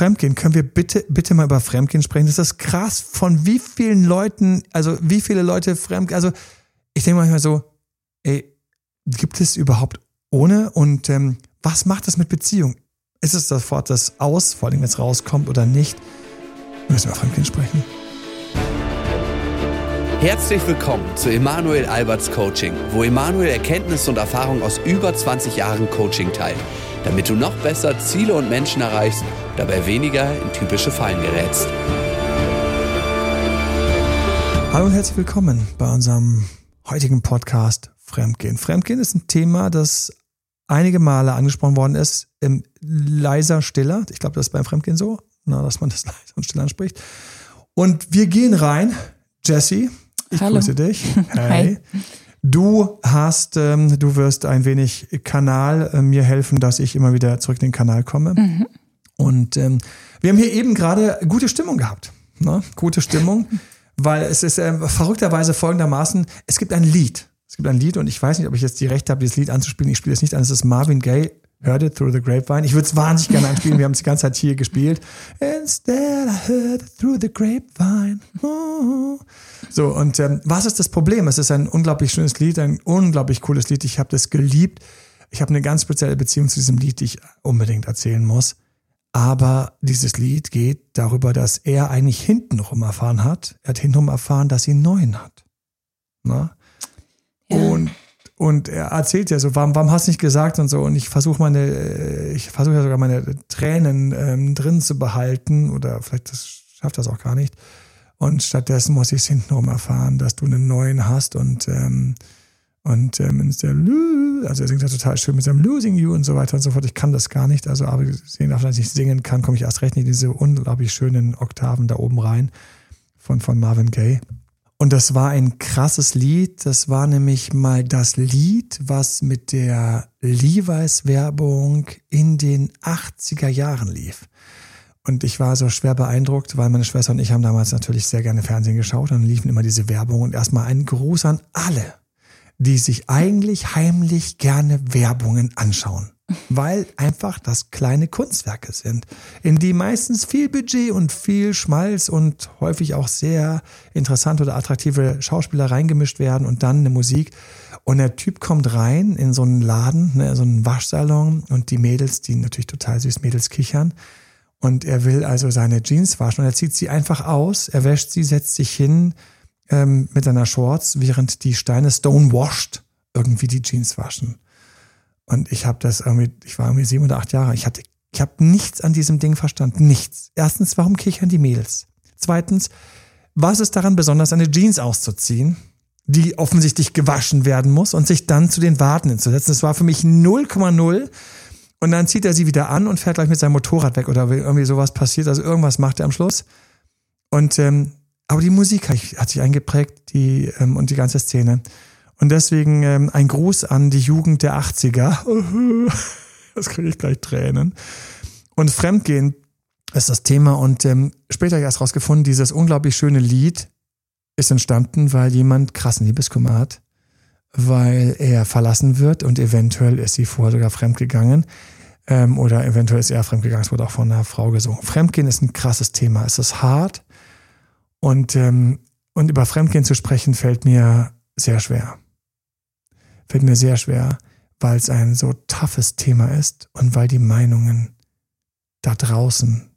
Fremdgehen, können wir bitte, bitte mal über Fremdgehen sprechen? Das ist krass, von wie vielen Leuten, also wie viele Leute Fremdgehen, also ich denke manchmal so, ey, gibt es überhaupt ohne? Und ähm, was macht das mit Beziehung? Ist es sofort das Aus, vor allem wenn es rauskommt oder nicht? Wir müssen über Fremdgehen sprechen. Herzlich willkommen zu Emanuel Alberts Coaching, wo Emanuel Erkenntnisse und Erfahrung aus über 20 Jahren Coaching teilt, damit du noch besser Ziele und Menschen erreichst, dabei weniger in typische Fallen gerätst. Hallo und herzlich willkommen bei unserem heutigen Podcast Fremdgehen. Fremdgehen ist ein Thema, das einige Male angesprochen worden ist, im leiser, stiller. Ich glaube, das ist beim Fremdgehen so, na, dass man das leiser und still anspricht. Und wir gehen rein. Jesse, ich Hallo. grüße dich. Hi. Du hast, ähm, du wirst ein wenig Kanal äh, mir helfen, dass ich immer wieder zurück in den Kanal komme. Mhm. Und ähm, wir haben hier eben gerade gute Stimmung gehabt. Ne? Gute Stimmung, weil es ist äh, verrückterweise folgendermaßen, es gibt ein Lied. Es gibt ein Lied und ich weiß nicht, ob ich jetzt die Rechte habe, dieses Lied anzuspielen. Ich spiele es nicht an. Es ist Marvin Gaye, Heard It Through the Grapevine. Ich würde es wahnsinnig gerne anspielen. Wir haben es die ganze Zeit hier gespielt. Instead I heard it through the grapevine. Oh. So, und ähm, was ist das Problem? Es ist ein unglaublich schönes Lied, ein unglaublich cooles Lied. Ich habe das geliebt. Ich habe eine ganz spezielle Beziehung zu diesem Lied, die ich unbedingt erzählen muss. Aber dieses Lied geht darüber, dass er eigentlich hintenrum erfahren hat. Er hat hintenrum erfahren, dass sie einen neuen hat. Na? Ja. Und, und er erzählt ja so, warum, warum hast du nicht gesagt und so. Und ich versuche meine, äh, ich versuche ja sogar meine Tränen ähm, drin zu behalten oder vielleicht das schafft das auch gar nicht. Und stattdessen muss ich es hintenrum erfahren, dass du einen neuen hast und ähm, und ähm, ist der Lo- also er singt ja total schön mit seinem Losing You und so weiter und so fort. Ich kann das gar nicht. Also aber sehen dass ich singen kann, komme ich erst recht nicht in diese unglaublich schönen Oktaven da oben rein von, von Marvin Gaye. Und das war ein krasses Lied. Das war nämlich mal das Lied, was mit der Levi's-Werbung in den 80er Jahren lief. Und ich war so schwer beeindruckt, weil meine Schwester und ich haben damals natürlich sehr gerne Fernsehen geschaut. Dann liefen immer diese Werbung. Und erstmal ein Gruß an alle, die sich eigentlich heimlich gerne Werbungen anschauen. Weil einfach das kleine Kunstwerke sind, in die meistens viel Budget und viel Schmalz und häufig auch sehr interessante oder attraktive Schauspieler reingemischt werden und dann eine Musik. Und der Typ kommt rein in so einen Laden, ne, so einen Waschsalon und die Mädels, die natürlich total süß Mädels kichern. Und er will also seine Jeans waschen und er zieht sie einfach aus, er wäscht sie, setzt sich hin, ähm, mit seiner Shorts, während die Steine stonewashed irgendwie die Jeans waschen. Und ich habe das irgendwie, ich war irgendwie sieben oder acht Jahre, ich hatte, ich habe nichts an diesem Ding verstanden, nichts. Erstens, warum kichern die Mädels? Zweitens, was ist daran besonders, eine Jeans auszuziehen, die offensichtlich gewaschen werden muss und sich dann zu den Waden hinzusetzen? Das war für mich 0,0. Und dann zieht er sie wieder an und fährt gleich mit seinem Motorrad weg oder irgendwie sowas passiert. Also irgendwas macht er am Schluss. Und ähm, aber die Musik hat, sich eingeprägt, die ähm, und die ganze Szene. Und deswegen ähm, ein Gruß an die Jugend der 80er. Das kriege ich gleich Tränen. Und Fremdgehen ist das Thema. Und ähm, später erst rausgefunden, dieses unglaublich schöne Lied ist entstanden, weil jemand krassen Liebeskummer hat, weil er verlassen wird und eventuell ist sie vorher sogar fremdgegangen. Ähm, oder eventuell ist er fremdgegangen. Es wurde auch von einer Frau gesungen. Fremdgehen ist ein krasses Thema. Es ist hart. Und, ähm, und über Fremdgehen zu sprechen fällt mir sehr schwer. Fällt mir sehr schwer, weil es ein so toughes Thema ist und weil die Meinungen da draußen,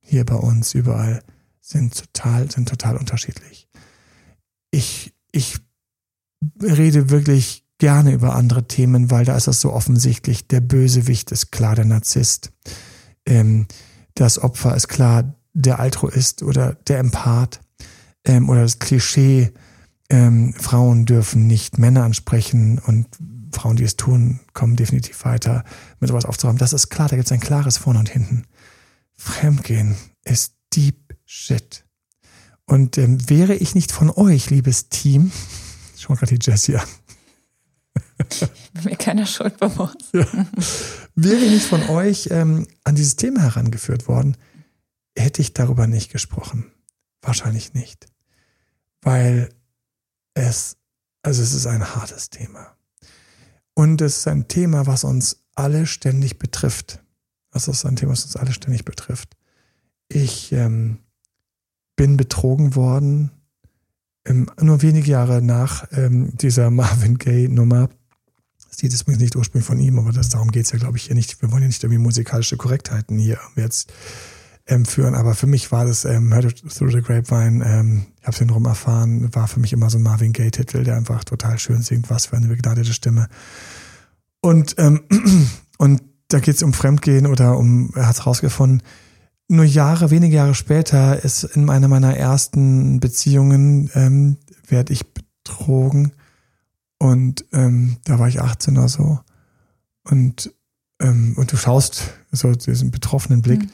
hier bei uns, überall, sind total, sind total unterschiedlich. Ich, ich rede wirklich gerne über andere Themen, weil da ist es so offensichtlich. Der Bösewicht ist klar der Narzisst. Ähm, das Opfer ist klar der Altruist oder der Empath. Ähm, oder das Klischee, ähm, Frauen dürfen nicht Männer ansprechen und Frauen, die es tun, kommen definitiv weiter, mit sowas aufzuräumen. Das ist klar, da gibt es ein klares Vorne und Hinten. Fremdgehen ist deep shit. Und ähm, wäre ich nicht von euch, liebes Team, schau gerade die Jessie an, Bin mir keiner Schuld bewusst. ja, wäre ich nicht von euch ähm, an dieses Thema herangeführt worden, hätte ich darüber nicht gesprochen. Wahrscheinlich nicht. Weil es, also es ist ein hartes Thema. Und es ist ein Thema, was uns alle ständig betrifft. Das ist ein Thema, was uns alle ständig betrifft. ich ähm, bin betrogen worden, ähm, nur wenige Jahre nach ähm, dieser Marvin Gaye-Nummer. Das Lied ist übrigens nicht ursprünglich von ihm, aber das, darum geht es ja, glaube ich, hier nicht. Wir wollen ja nicht irgendwie musikalische Korrektheiten hier jetzt ähm, führen, aber für mich war das ähm, Heard It Through the Grapevine, ähm, ich habe es hintenrum erfahren, war für mich immer so ein Marvin Gaye-Titel, der einfach total schön singt, was für eine begnadete Stimme. Und, ähm, und da geht es um Fremdgehen oder um, er hat es rausgefunden, nur Jahre, wenige Jahre später ist in einer meiner ersten Beziehungen, ähm, werde ich betrogen. Und ähm, da war ich 18 oder so. Und, ähm, und du schaust so diesen betroffenen Blick. Mhm.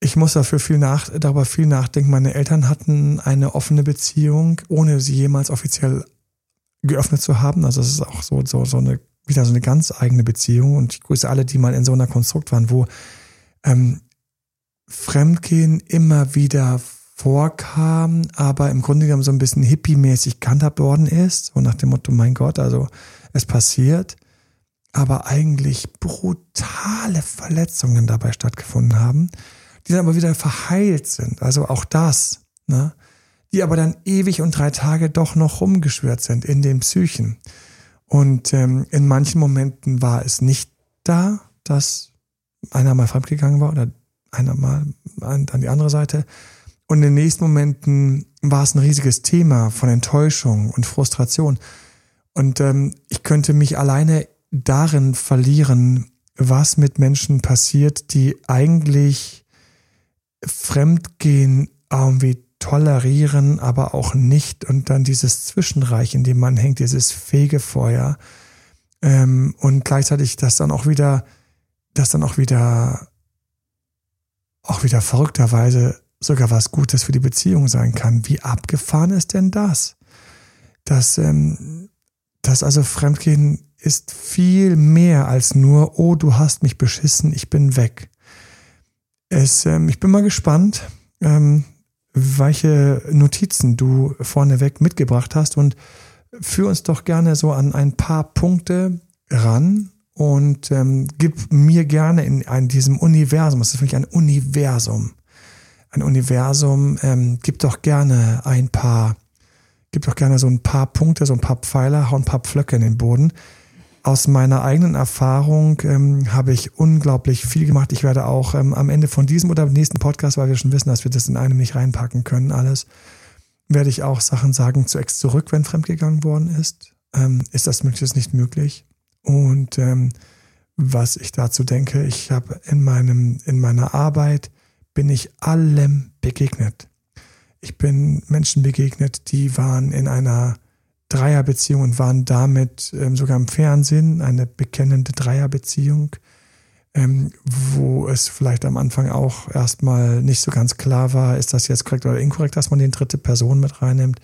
Ich muss dafür viel nach, darüber viel nachdenken. Meine Eltern hatten eine offene Beziehung, ohne sie jemals offiziell geöffnet zu haben. Also es ist auch so, so, so eine, wieder so eine ganz eigene Beziehung. Und ich grüße alle, die mal in so einer Konstrukt waren, wo ähm, Fremdgehen immer wieder vorkam, aber im Grunde genommen so ein bisschen hippie-mäßig gehandhabt worden ist, so nach dem Motto, mein Gott, also es passiert, aber eigentlich brutale Verletzungen dabei stattgefunden haben, die dann aber wieder verheilt sind, also auch das, ne? die aber dann ewig und drei Tage doch noch rumgeschwört sind in den Psychen. Und ähm, in manchen Momenten war es nicht da, dass einer mal fremdgegangen war oder einer mal an, an die andere Seite. Und in den nächsten Momenten war es ein riesiges Thema von Enttäuschung und Frustration. Und ähm, ich könnte mich alleine darin verlieren, was mit Menschen passiert, die eigentlich Fremdgehen irgendwie tolerieren, aber auch nicht. Und dann dieses Zwischenreich, in dem man hängt, dieses Fegefeuer. Ähm, und gleichzeitig das dann auch wieder, das dann auch wieder auch wieder verrückterweise sogar was Gutes für die Beziehung sein kann. Wie abgefahren ist denn das? Dass, ähm, dass also Fremdgehen ist viel mehr als nur, oh, du hast mich beschissen, ich bin weg. Es, ähm, ich bin mal gespannt, ähm, welche Notizen du vorneweg mitgebracht hast und führ uns doch gerne so an ein paar Punkte ran, und ähm, gib mir gerne in, in diesem Universum, das ist wirklich ein Universum, ein Universum, ähm, gib doch gerne ein paar, gib doch gerne so ein paar Punkte, so ein paar Pfeiler, hau ein paar Pflöcke in den Boden. Aus meiner eigenen Erfahrung ähm, habe ich unglaublich viel gemacht. Ich werde auch ähm, am Ende von diesem oder nächsten Podcast, weil wir schon wissen, dass wir das in einem nicht reinpacken können, alles, werde ich auch Sachen sagen zu Ex zurück, wenn fremdgegangen worden ist. Ähm, ist das möglich, ist nicht möglich? Und ähm, was ich dazu denke, ich habe in meinem, in meiner Arbeit bin ich allem begegnet. Ich bin Menschen begegnet, die waren in einer Dreierbeziehung und waren damit ähm, sogar im Fernsehen eine bekennende Dreierbeziehung, ähm, wo es vielleicht am Anfang auch erstmal nicht so ganz klar war, ist das jetzt korrekt oder inkorrekt, dass man die dritte Person mit reinnimmt.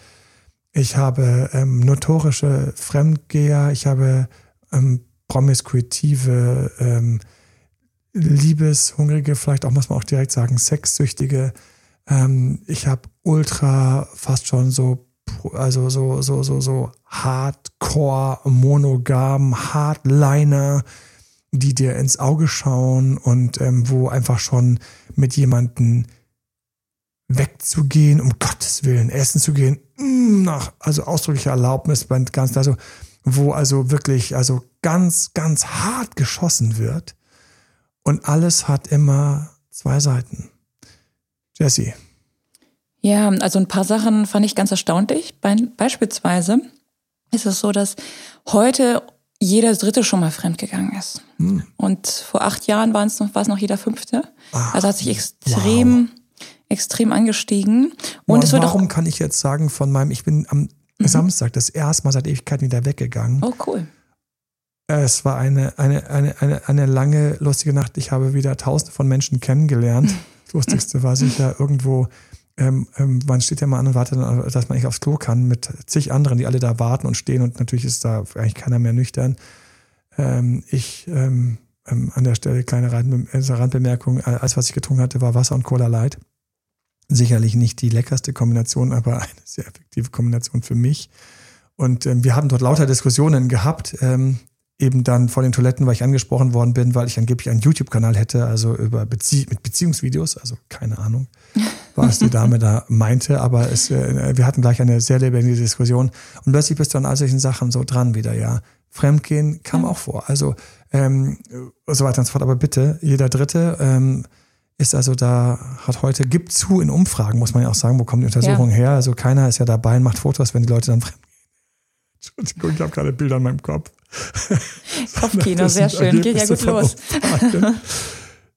Ich habe ähm, notorische Fremdgeher, ich habe ähm, promiskuitive, ähm, liebeshungrige, vielleicht auch muss man auch direkt sagen, sexsüchtige. Ähm, ich habe ultra fast schon so, also so, so, so, so Hardcore, monogam, Hardliner, die dir ins Auge schauen und ähm, wo einfach schon mit jemanden wegzugehen, um Gottes Willen, essen zu gehen, mm, nach, also ausdrücklicher Erlaubnis, ganz, also wo also wirklich, also ganz, ganz hart geschossen wird. Und alles hat immer zwei Seiten. Jesse. Ja, also ein paar Sachen fand ich ganz erstaunlich. Beispielsweise ist es so, dass heute jeder Dritte schon mal fremdgegangen ist. Hm. Und vor acht Jahren war es noch, war es noch jeder Fünfte. Ach, also hat sich extrem, wow. extrem angestiegen. Und, und es wird warum auch, kann ich jetzt sagen von meinem, ich bin am mhm. Samstag das erste Mal seit Ewigkeiten wieder weggegangen. Oh, cool. Es war eine, eine, eine, eine, eine lange, lustige Nacht. Ich habe wieder tausende von Menschen kennengelernt. Das Lustigste war sicher irgendwo, ähm, ähm, man steht ja mal an und wartet, dass man nicht aufs Klo kann, mit zig anderen, die alle da warten und stehen und natürlich ist da eigentlich keiner mehr nüchtern. Ähm, ich, ähm, ähm, an der Stelle kleine Randbemerkung, alles was ich getrunken hatte, war Wasser und Cola Light. Sicherlich nicht die leckerste Kombination, aber eine sehr effektive Kombination für mich. Und ähm, wir haben dort lauter Diskussionen gehabt. Eben dann vor den Toiletten, weil ich angesprochen worden bin, weil ich angeblich einen YouTube-Kanal hätte, also über Bezie mit Beziehungsvideos, also keine Ahnung, was die Dame da meinte, aber es, äh, wir hatten gleich eine sehr lebendige Diskussion und plötzlich bist du an all solchen Sachen so dran wieder, ja. Fremdgehen kam ja. auch vor, also ähm, so weiter und so fort, aber bitte, jeder Dritte ähm, ist also da, hat heute, gibt zu in Umfragen, muss man ja auch sagen, wo kommen die Untersuchungen ja. her, also keiner ist ja dabei und macht Fotos, wenn die Leute dann fremdgehen. Entschuldigung, ich habe gerade Bilder in meinem Kopf. Kopfkino, sehr schön. Geht ja gut los.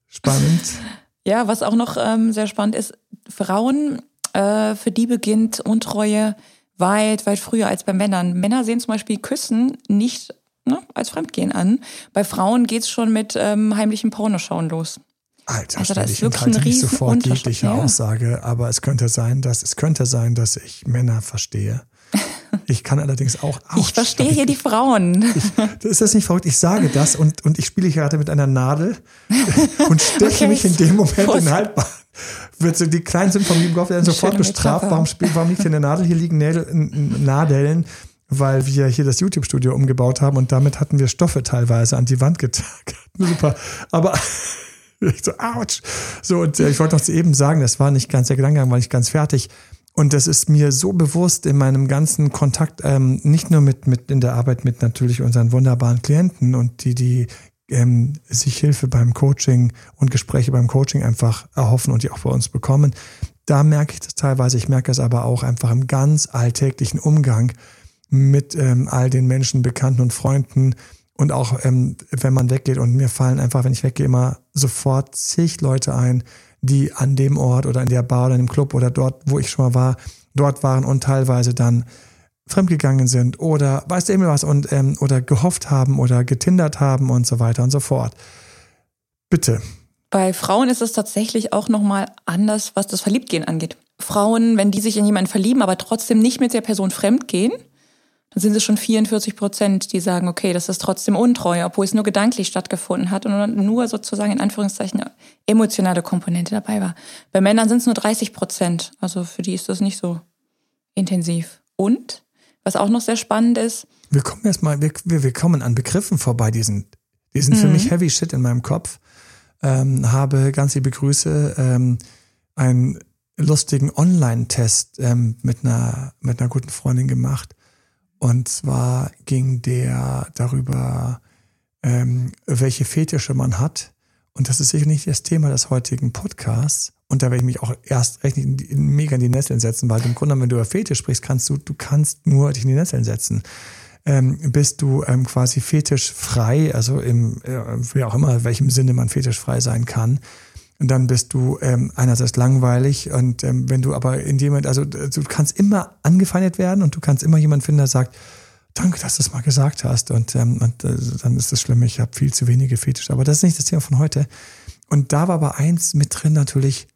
Spannend. Ja, was auch noch ähm, sehr spannend ist, Frauen, äh, für die beginnt Untreue weit, weit früher als bei Männern. Männer sehen zum Beispiel Küssen nicht ne, als Fremdgehen an. Bei Frauen geht's schon mit ähm, heimlichen Pornoschauen los. Alter, also das ist wirklich ein nicht sofort jegliche ja. Aussage, aber es könnte sein, dass es könnte sein, dass ich Männer verstehe ich kann allerdings auch. Ich verstehe hier die Frauen. Ich, ist das nicht verrückt? Ich sage das und, und ich spiele gerade mit einer Nadel und steche okay. mich in dem Moment in den Haltbahn. Wird so, die Kleinen sind vom lieben Gott werden sofort bestraft. Warum, warum liegt hier eine Nadel? Hier liegen Nädel, Nadeln, weil wir hier das YouTube-Studio umgebaut haben und damit hatten wir Stoffe teilweise an die Wand getragen. Super. Aber ich so, ouch. So, und äh, ich wollte noch eben sagen, das war nicht ganz der Gedanke, war nicht ganz fertig. Und das ist mir so bewusst in meinem ganzen Kontakt, ähm, nicht nur mit, mit in der Arbeit mit natürlich unseren wunderbaren Klienten und die, die ähm, sich Hilfe beim Coaching und Gespräche beim Coaching einfach erhoffen und die auch bei uns bekommen. Da merke ich das teilweise, ich merke es aber auch einfach im ganz alltäglichen Umgang mit ähm, all den Menschen, Bekannten und Freunden und auch ähm, wenn man weggeht und mir fallen einfach, wenn ich weggehe, immer sofort zig Leute ein, die an dem Ort oder in der Bar oder in dem Club oder dort, wo ich schon mal war, dort waren und teilweise dann fremdgegangen sind oder weiß der Himmel was und ähm, oder gehofft haben oder getindert haben und so weiter und so fort. Bitte. Bei Frauen ist es tatsächlich auch nochmal anders, was das Verliebtgehen angeht. Frauen, wenn die sich in jemanden verlieben, aber trotzdem nicht mit der Person fremdgehen, dann sind es schon 44 Prozent, die sagen, okay, das ist trotzdem untreu, obwohl es nur gedanklich stattgefunden hat und nur sozusagen in Anführungszeichen emotionale Komponente dabei war. Bei Männern sind es nur 30 Prozent, also für die ist das nicht so intensiv. Und was auch noch sehr spannend ist. Wir kommen erstmal, wir, wir, wir kommen an Begriffen vorbei, die sind, die sind mhm. für mich heavy shit in meinem Kopf. Ähm, habe ganz liebe Grüße, ähm, einen lustigen Online-Test ähm, mit einer mit einer guten Freundin gemacht und zwar ging der darüber, ähm, welche Fetische man hat. Und das ist sicher nicht das Thema des heutigen Podcasts. Und da werde ich mich auch erst recht nicht mega in die Nesseln setzen, weil im Grunde, wenn du über Fetisch sprichst, kannst du, du kannst nur dich in die Nesseln setzen. Ähm, bist du ähm, quasi fetischfrei, also im, äh, wie auch immer, welchem Sinne man fetischfrei sein kann, dann bist du ähm, einerseits langweilig und ähm, wenn du aber in jemand, also du kannst immer angefeindet werden und du kannst immer jemand finden, der sagt, danke, dass du es mal gesagt hast und, ähm, und äh, dann ist das schlimm, ich habe viel zu wenige Fetisch. Aber das ist nicht das Thema von heute. Und da war aber eins mit drin natürlich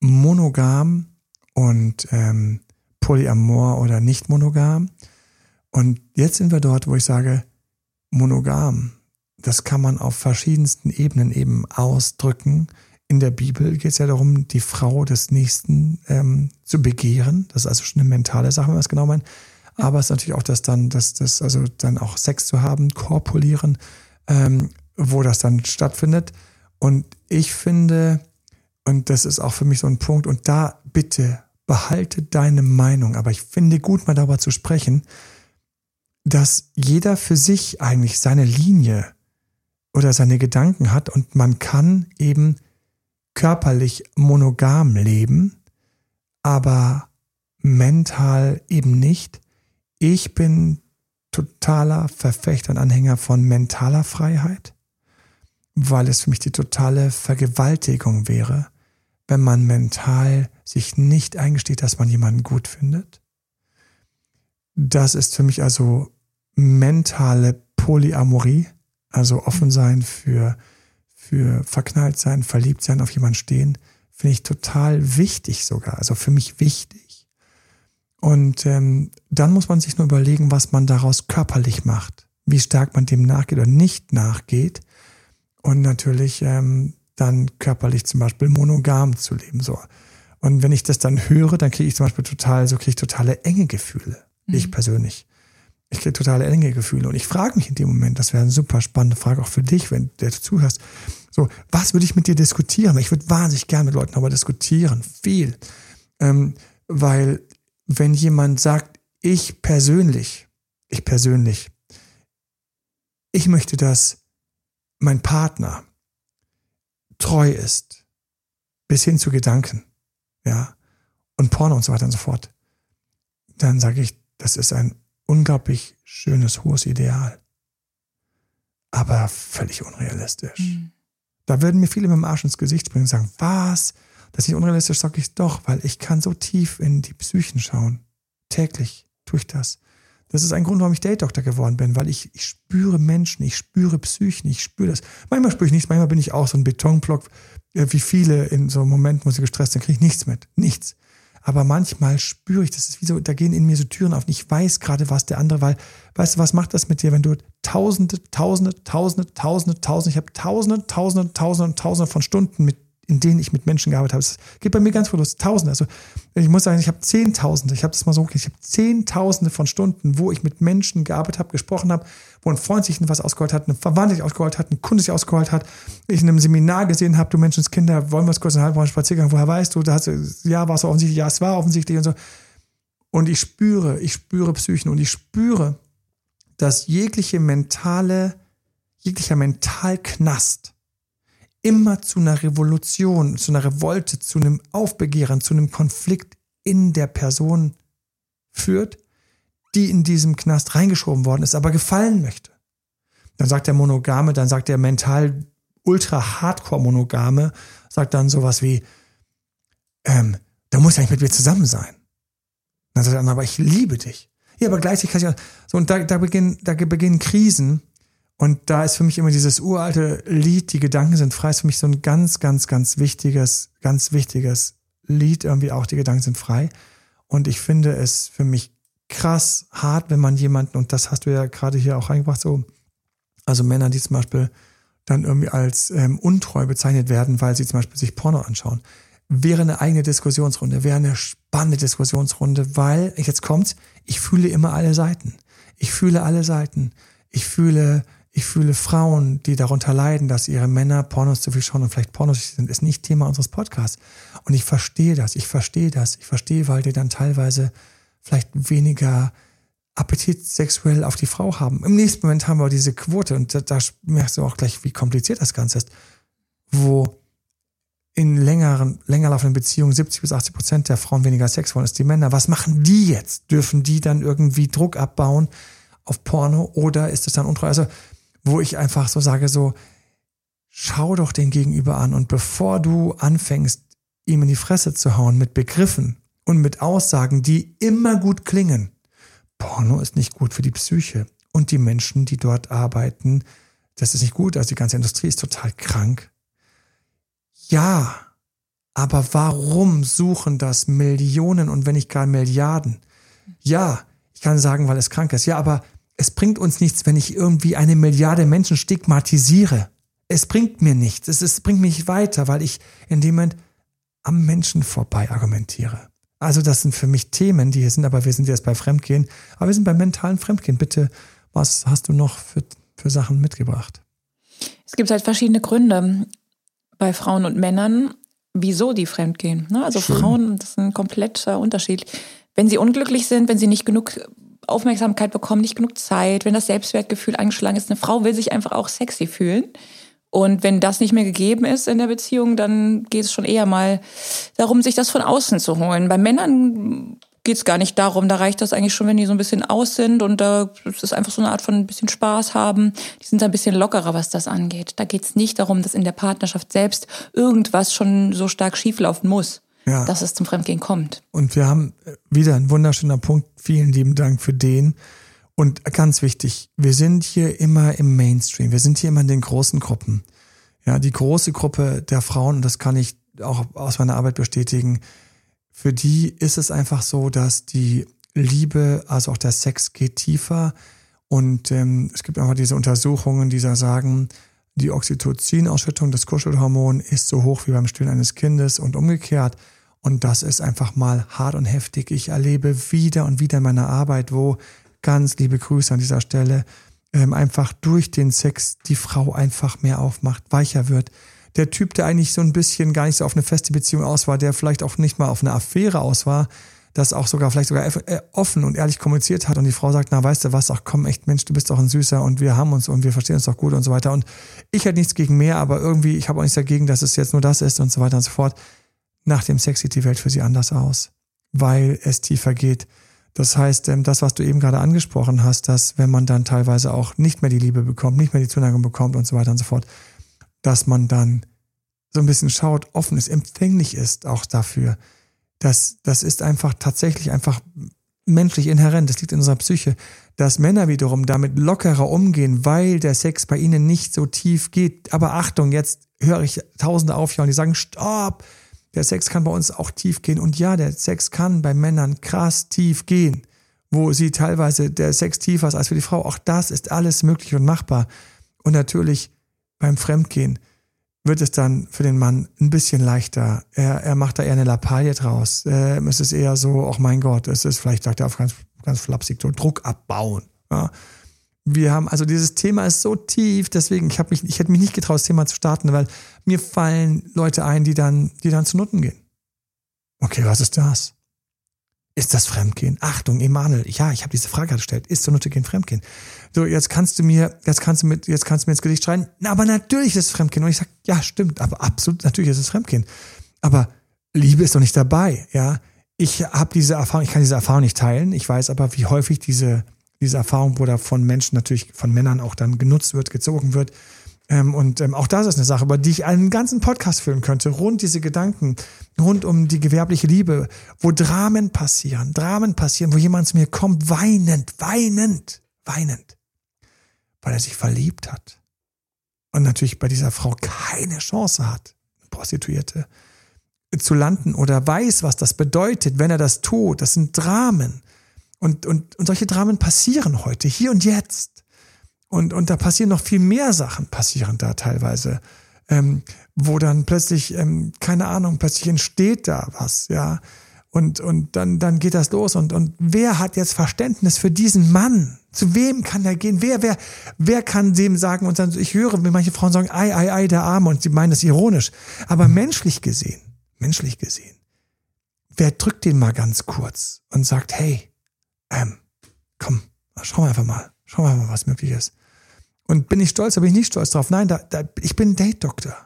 monogam und ähm, polyamor oder nicht monogam. Und jetzt sind wir dort, wo ich sage, monogam, das kann man auf verschiedensten Ebenen eben ausdrücken in der Bibel geht es ja darum, die Frau des Nächsten ähm, zu begehren. Das ist also schon eine mentale Sache, wenn man es genau meint. Aber es ist natürlich auch das dann, dass das, also dann auch Sex zu haben, korpulieren, ähm, wo das dann stattfindet. Und ich finde, und das ist auch für mich so ein Punkt, und da bitte behalte deine Meinung, aber ich finde gut, mal darüber zu sprechen, dass jeder für sich eigentlich seine Linie oder seine Gedanken hat und man kann eben körperlich monogam leben, aber mental eben nicht. Ich bin totaler Verfechter und Anhänger von mentaler Freiheit, weil es für mich die totale Vergewaltigung wäre, wenn man mental sich nicht eingesteht, dass man jemanden gut findet. Das ist für mich also mentale Polyamorie, also offen sein für für verknallt sein, verliebt sein, auf jemanden stehen, finde ich total wichtig sogar, also für mich wichtig. Und ähm, dann muss man sich nur überlegen, was man daraus körperlich macht, wie stark man dem nachgeht oder nicht nachgeht und natürlich ähm, dann körperlich zum Beispiel monogam zu leben. So. Und wenn ich das dann höre, dann kriege ich zum Beispiel total, so kriege ich totale enge Gefühle, mhm. ich persönlich. Ich kriege totale enge Gefühle. Und ich frage mich in dem Moment, das wäre eine super spannende Frage auch für dich, wenn du zuhörst. So, was würde ich mit dir diskutieren? Ich würde wahnsinnig gerne mit Leuten darüber diskutieren. Viel. Ähm, weil, wenn jemand sagt, ich persönlich, ich persönlich, ich möchte, dass mein Partner treu ist, bis hin zu Gedanken, ja, und Porno und so weiter und so fort, dann sage ich, das ist ein unglaublich schönes, hohes Ideal. Aber völlig unrealistisch. Mhm. Da würden mir viele mit dem Arsch ins Gesicht springen und sagen, was? Das ist nicht unrealistisch, sage ich doch, weil ich kann so tief in die Psychen schauen. Täglich tue ich das. Das ist ein Grund, warum ich Date-Doktor geworden bin, weil ich, ich spüre Menschen, ich spüre Psychen, ich spüre das. Manchmal spüre ich nichts, manchmal bin ich auch so ein Betonblock, äh, wie viele in so einem Moment, wo sie gestresst sind, kriege ich nichts mit. Nichts. Aber manchmal spüre ich, das ist wie so, da gehen in mir so Türen auf und ich weiß gerade, was der andere, weil, weißt du, was macht das mit dir, wenn du tausende, tausende, tausende, tausende, tausende, ich habe tausende, tausende, tausende, tausende von Stunden mit in denen ich mit Menschen gearbeitet habe. Es geht bei mir ganz voll los. Tausende. Also ich muss sagen, ich habe Zehntausende. Ich habe das mal so, ich habe Zehntausende von Stunden, wo ich mit Menschen gearbeitet habe, gesprochen habe, wo ein Freund sich was ausgeholt hat, eine Verwandte sich ausgeholt hat, ein Kunde sich ausgeholt hat, ich in einem Seminar gesehen habe, du Menschenskinder, wollen wir es kurz einen halben Spaziergang, woher weißt du, da hast du, ja, war es offensichtlich, ja, es war offensichtlich und so. Und ich spüre, ich spüre Psychen und ich spüre, dass jegliche mentale, jeglicher Mentalknast immer zu einer Revolution, zu einer Revolte, zu einem Aufbegehren, zu einem Konflikt in der Person führt, die in diesem Knast reingeschoben worden ist, aber gefallen möchte. Dann sagt der Monogame, dann sagt der mental ultra hardcore Monogame, sagt dann sowas wie, ähm, da muss ja nicht mit mir zusammen sein. Dann sagt er, aber ich liebe dich. Ja, aber gleichzeitig kann ich auch, so, und da, da beginnen, da beginnen Krisen, und da ist für mich immer dieses uralte Lied, die Gedanken sind frei, ist für mich so ein ganz, ganz, ganz wichtiges, ganz wichtiges Lied, irgendwie auch, die Gedanken sind frei. Und ich finde es für mich krass hart, wenn man jemanden, und das hast du ja gerade hier auch eingebracht, so, also Männer, die zum Beispiel dann irgendwie als ähm, untreu bezeichnet werden, weil sie zum Beispiel sich Porno anschauen. Wäre eine eigene Diskussionsrunde, wäre eine spannende Diskussionsrunde, weil, jetzt kommt's, ich fühle immer alle Seiten. Ich fühle alle Seiten. Ich fühle ich fühle Frauen, die darunter leiden, dass ihre Männer Pornos zu viel schauen und vielleicht Pornos sind, ist nicht Thema unseres Podcasts. Und ich verstehe das, ich verstehe das, ich verstehe, weil die dann teilweise vielleicht weniger Appetit sexuell auf die Frau haben. Im nächsten Moment haben wir diese Quote und da, da merkst du auch gleich, wie kompliziert das Ganze ist, wo in längeren, länger laufenden Beziehungen 70 bis 80 Prozent der Frauen weniger Sex wollen als die Männer. Was machen die jetzt? Dürfen die dann irgendwie Druck abbauen auf Porno oder ist es dann untreu? Also wo ich einfach so sage, so, schau doch den Gegenüber an und bevor du anfängst, ihm in die Fresse zu hauen mit Begriffen und mit Aussagen, die immer gut klingen, Porno ist nicht gut für die Psyche und die Menschen, die dort arbeiten, das ist nicht gut, also die ganze Industrie ist total krank. Ja, aber warum suchen das Millionen und wenn nicht gar Milliarden? Ja, ich kann sagen, weil es krank ist. Ja, aber es bringt uns nichts, wenn ich irgendwie eine Milliarde Menschen stigmatisiere. Es bringt mir nichts. Es, es bringt mich weiter, weil ich in dem Moment am Menschen vorbei argumentiere. Also das sind für mich Themen, die hier sind, aber wir sind jetzt bei Fremdgehen. Aber wir sind beim mentalen Fremdgehen. Bitte, was hast du noch für, für Sachen mitgebracht? Es gibt halt verschiedene Gründe bei Frauen und Männern, wieso die fremdgehen. Ne? Also Schön. Frauen, das ist ein kompletter Unterschied. Wenn sie unglücklich sind, wenn sie nicht genug Aufmerksamkeit bekommen, nicht genug Zeit, wenn das Selbstwertgefühl angeschlagen ist. Eine Frau will sich einfach auch sexy fühlen. Und wenn das nicht mehr gegeben ist in der Beziehung, dann geht es schon eher mal darum, sich das von außen zu holen. Bei Männern geht es gar nicht darum. Da reicht das eigentlich schon, wenn die so ein bisschen aus sind und da ist einfach so eine Art von ein bisschen Spaß haben. Die sind ein bisschen lockerer, was das angeht. Da geht es nicht darum, dass in der Partnerschaft selbst irgendwas schon so stark schieflaufen muss ja. dass es zum Fremdgehen kommt. Und wir haben wieder einen wunderschöner Punkt. Vielen lieben Dank für den. Und ganz wichtig, wir sind hier immer im Mainstream. Wir sind hier immer in den großen Gruppen. Ja, die große Gruppe der Frauen, und das kann ich auch aus meiner Arbeit bestätigen, für die ist es einfach so, dass die Liebe, also auch der Sex geht tiefer. Und ähm, es gibt einfach diese Untersuchungen, die da sagen, die Oxytocin-Ausschüttung, das Kuschelhormon, ist so hoch wie beim Stillen eines Kindes und umgekehrt. Und das ist einfach mal hart und heftig. Ich erlebe wieder und wieder in meiner Arbeit, wo ganz liebe Grüße an dieser Stelle, ähm, einfach durch den Sex die Frau einfach mehr aufmacht, weicher wird. Der Typ, der eigentlich so ein bisschen gar nicht so auf eine feste Beziehung aus war, der vielleicht auch nicht mal auf eine Affäre aus war, das auch sogar vielleicht sogar äh, offen und ehrlich kommuniziert hat und die Frau sagt, na weißt du was, ach komm, echt Mensch, du bist doch ein Süßer und wir haben uns und wir verstehen uns doch gut und so weiter. Und ich hätte nichts gegen mehr, aber irgendwie, ich habe auch nichts dagegen, dass es jetzt nur das ist und so weiter und so fort. Nach dem Sex sieht die Welt für sie anders aus, weil es tiefer geht. Das heißt, ähm, das, was du eben gerade angesprochen hast, dass wenn man dann teilweise auch nicht mehr die Liebe bekommt, nicht mehr die Zuneigung bekommt und so weiter und so fort, dass man dann so ein bisschen schaut, offen ist, empfänglich ist auch dafür, das, das ist einfach tatsächlich einfach menschlich inhärent, das liegt in unserer Psyche, dass Männer wiederum damit lockerer umgehen, weil der Sex bei ihnen nicht so tief geht. Aber Achtung, jetzt höre ich Tausende aufhören, die sagen, stopp, der Sex kann bei uns auch tief gehen. Und ja, der Sex kann bei Männern krass tief gehen, wo sie teilweise der Sex tiefer ist als für die Frau. Auch das ist alles möglich und machbar. Und natürlich beim Fremdgehen wird es dann für den Mann ein bisschen leichter. Er, er macht da eher eine Lappalie draus. Ähm, es ist eher so, ach mein Gott, es ist vielleicht, sagt er auf ganz, ganz flapsig, so Druck abbauen. Ja. Wir haben, also dieses Thema ist so tief, deswegen, ich mich, ich hätte mich nicht getraut, das Thema zu starten, weil mir fallen Leute ein, die dann, die dann zu Nutten gehen. Okay, was ist das? Ist das Fremdgehen? Achtung, Emanuel, ja, ich habe diese Frage gestellt. Ist Zunute gehen Fremdgehen? So, jetzt kannst du mir, jetzt kannst du mit, jetzt kannst du mir ins Gesicht schreien, aber natürlich ist es Fremdgehen. Und ich sag, ja, stimmt, aber absolut, natürlich ist es Fremdgehen. Aber Liebe ist doch nicht dabei, ja. Ich habe diese Erfahrung, ich kann diese Erfahrung nicht teilen. Ich weiß aber, wie häufig diese, diese Erfahrung, wo da von Menschen natürlich, von Männern auch dann genutzt wird, gezogen wird, ähm, und ähm, auch das ist eine Sache, über die ich einen ganzen Podcast füllen könnte, rund diese Gedanken, rund um die gewerbliche Liebe, wo Dramen passieren, Dramen passieren, wo jemand zu mir kommt, weinend, weinend, weinend, weil er sich verliebt hat. Und natürlich bei dieser Frau keine Chance hat, Prostituierte, zu landen oder weiß, was das bedeutet, wenn er das tut. Das sind Dramen. Und, und, und solche Dramen passieren heute, hier und jetzt. Und, und da passieren noch viel mehr Sachen, passieren da teilweise. Ähm, wo dann plötzlich, ähm, keine Ahnung, plötzlich entsteht da was, ja. Und, und dann, dann geht das los. Und, und wer hat jetzt Verständnis für diesen Mann? Zu wem kann er gehen? Wer, wer, wer kann dem sagen? Und dann, ich höre, wie manche Frauen sagen, ei, ei, ei, der Arme, und sie meinen das ironisch. Aber menschlich gesehen, menschlich gesehen, wer drückt den mal ganz kurz und sagt, hey, ähm, komm, schauen wir einfach mal, schauen wir mal, was möglich ist. Und bin ich stolz, da bin ich nicht stolz drauf. Nein, da, da, ich bin Date-Doktor.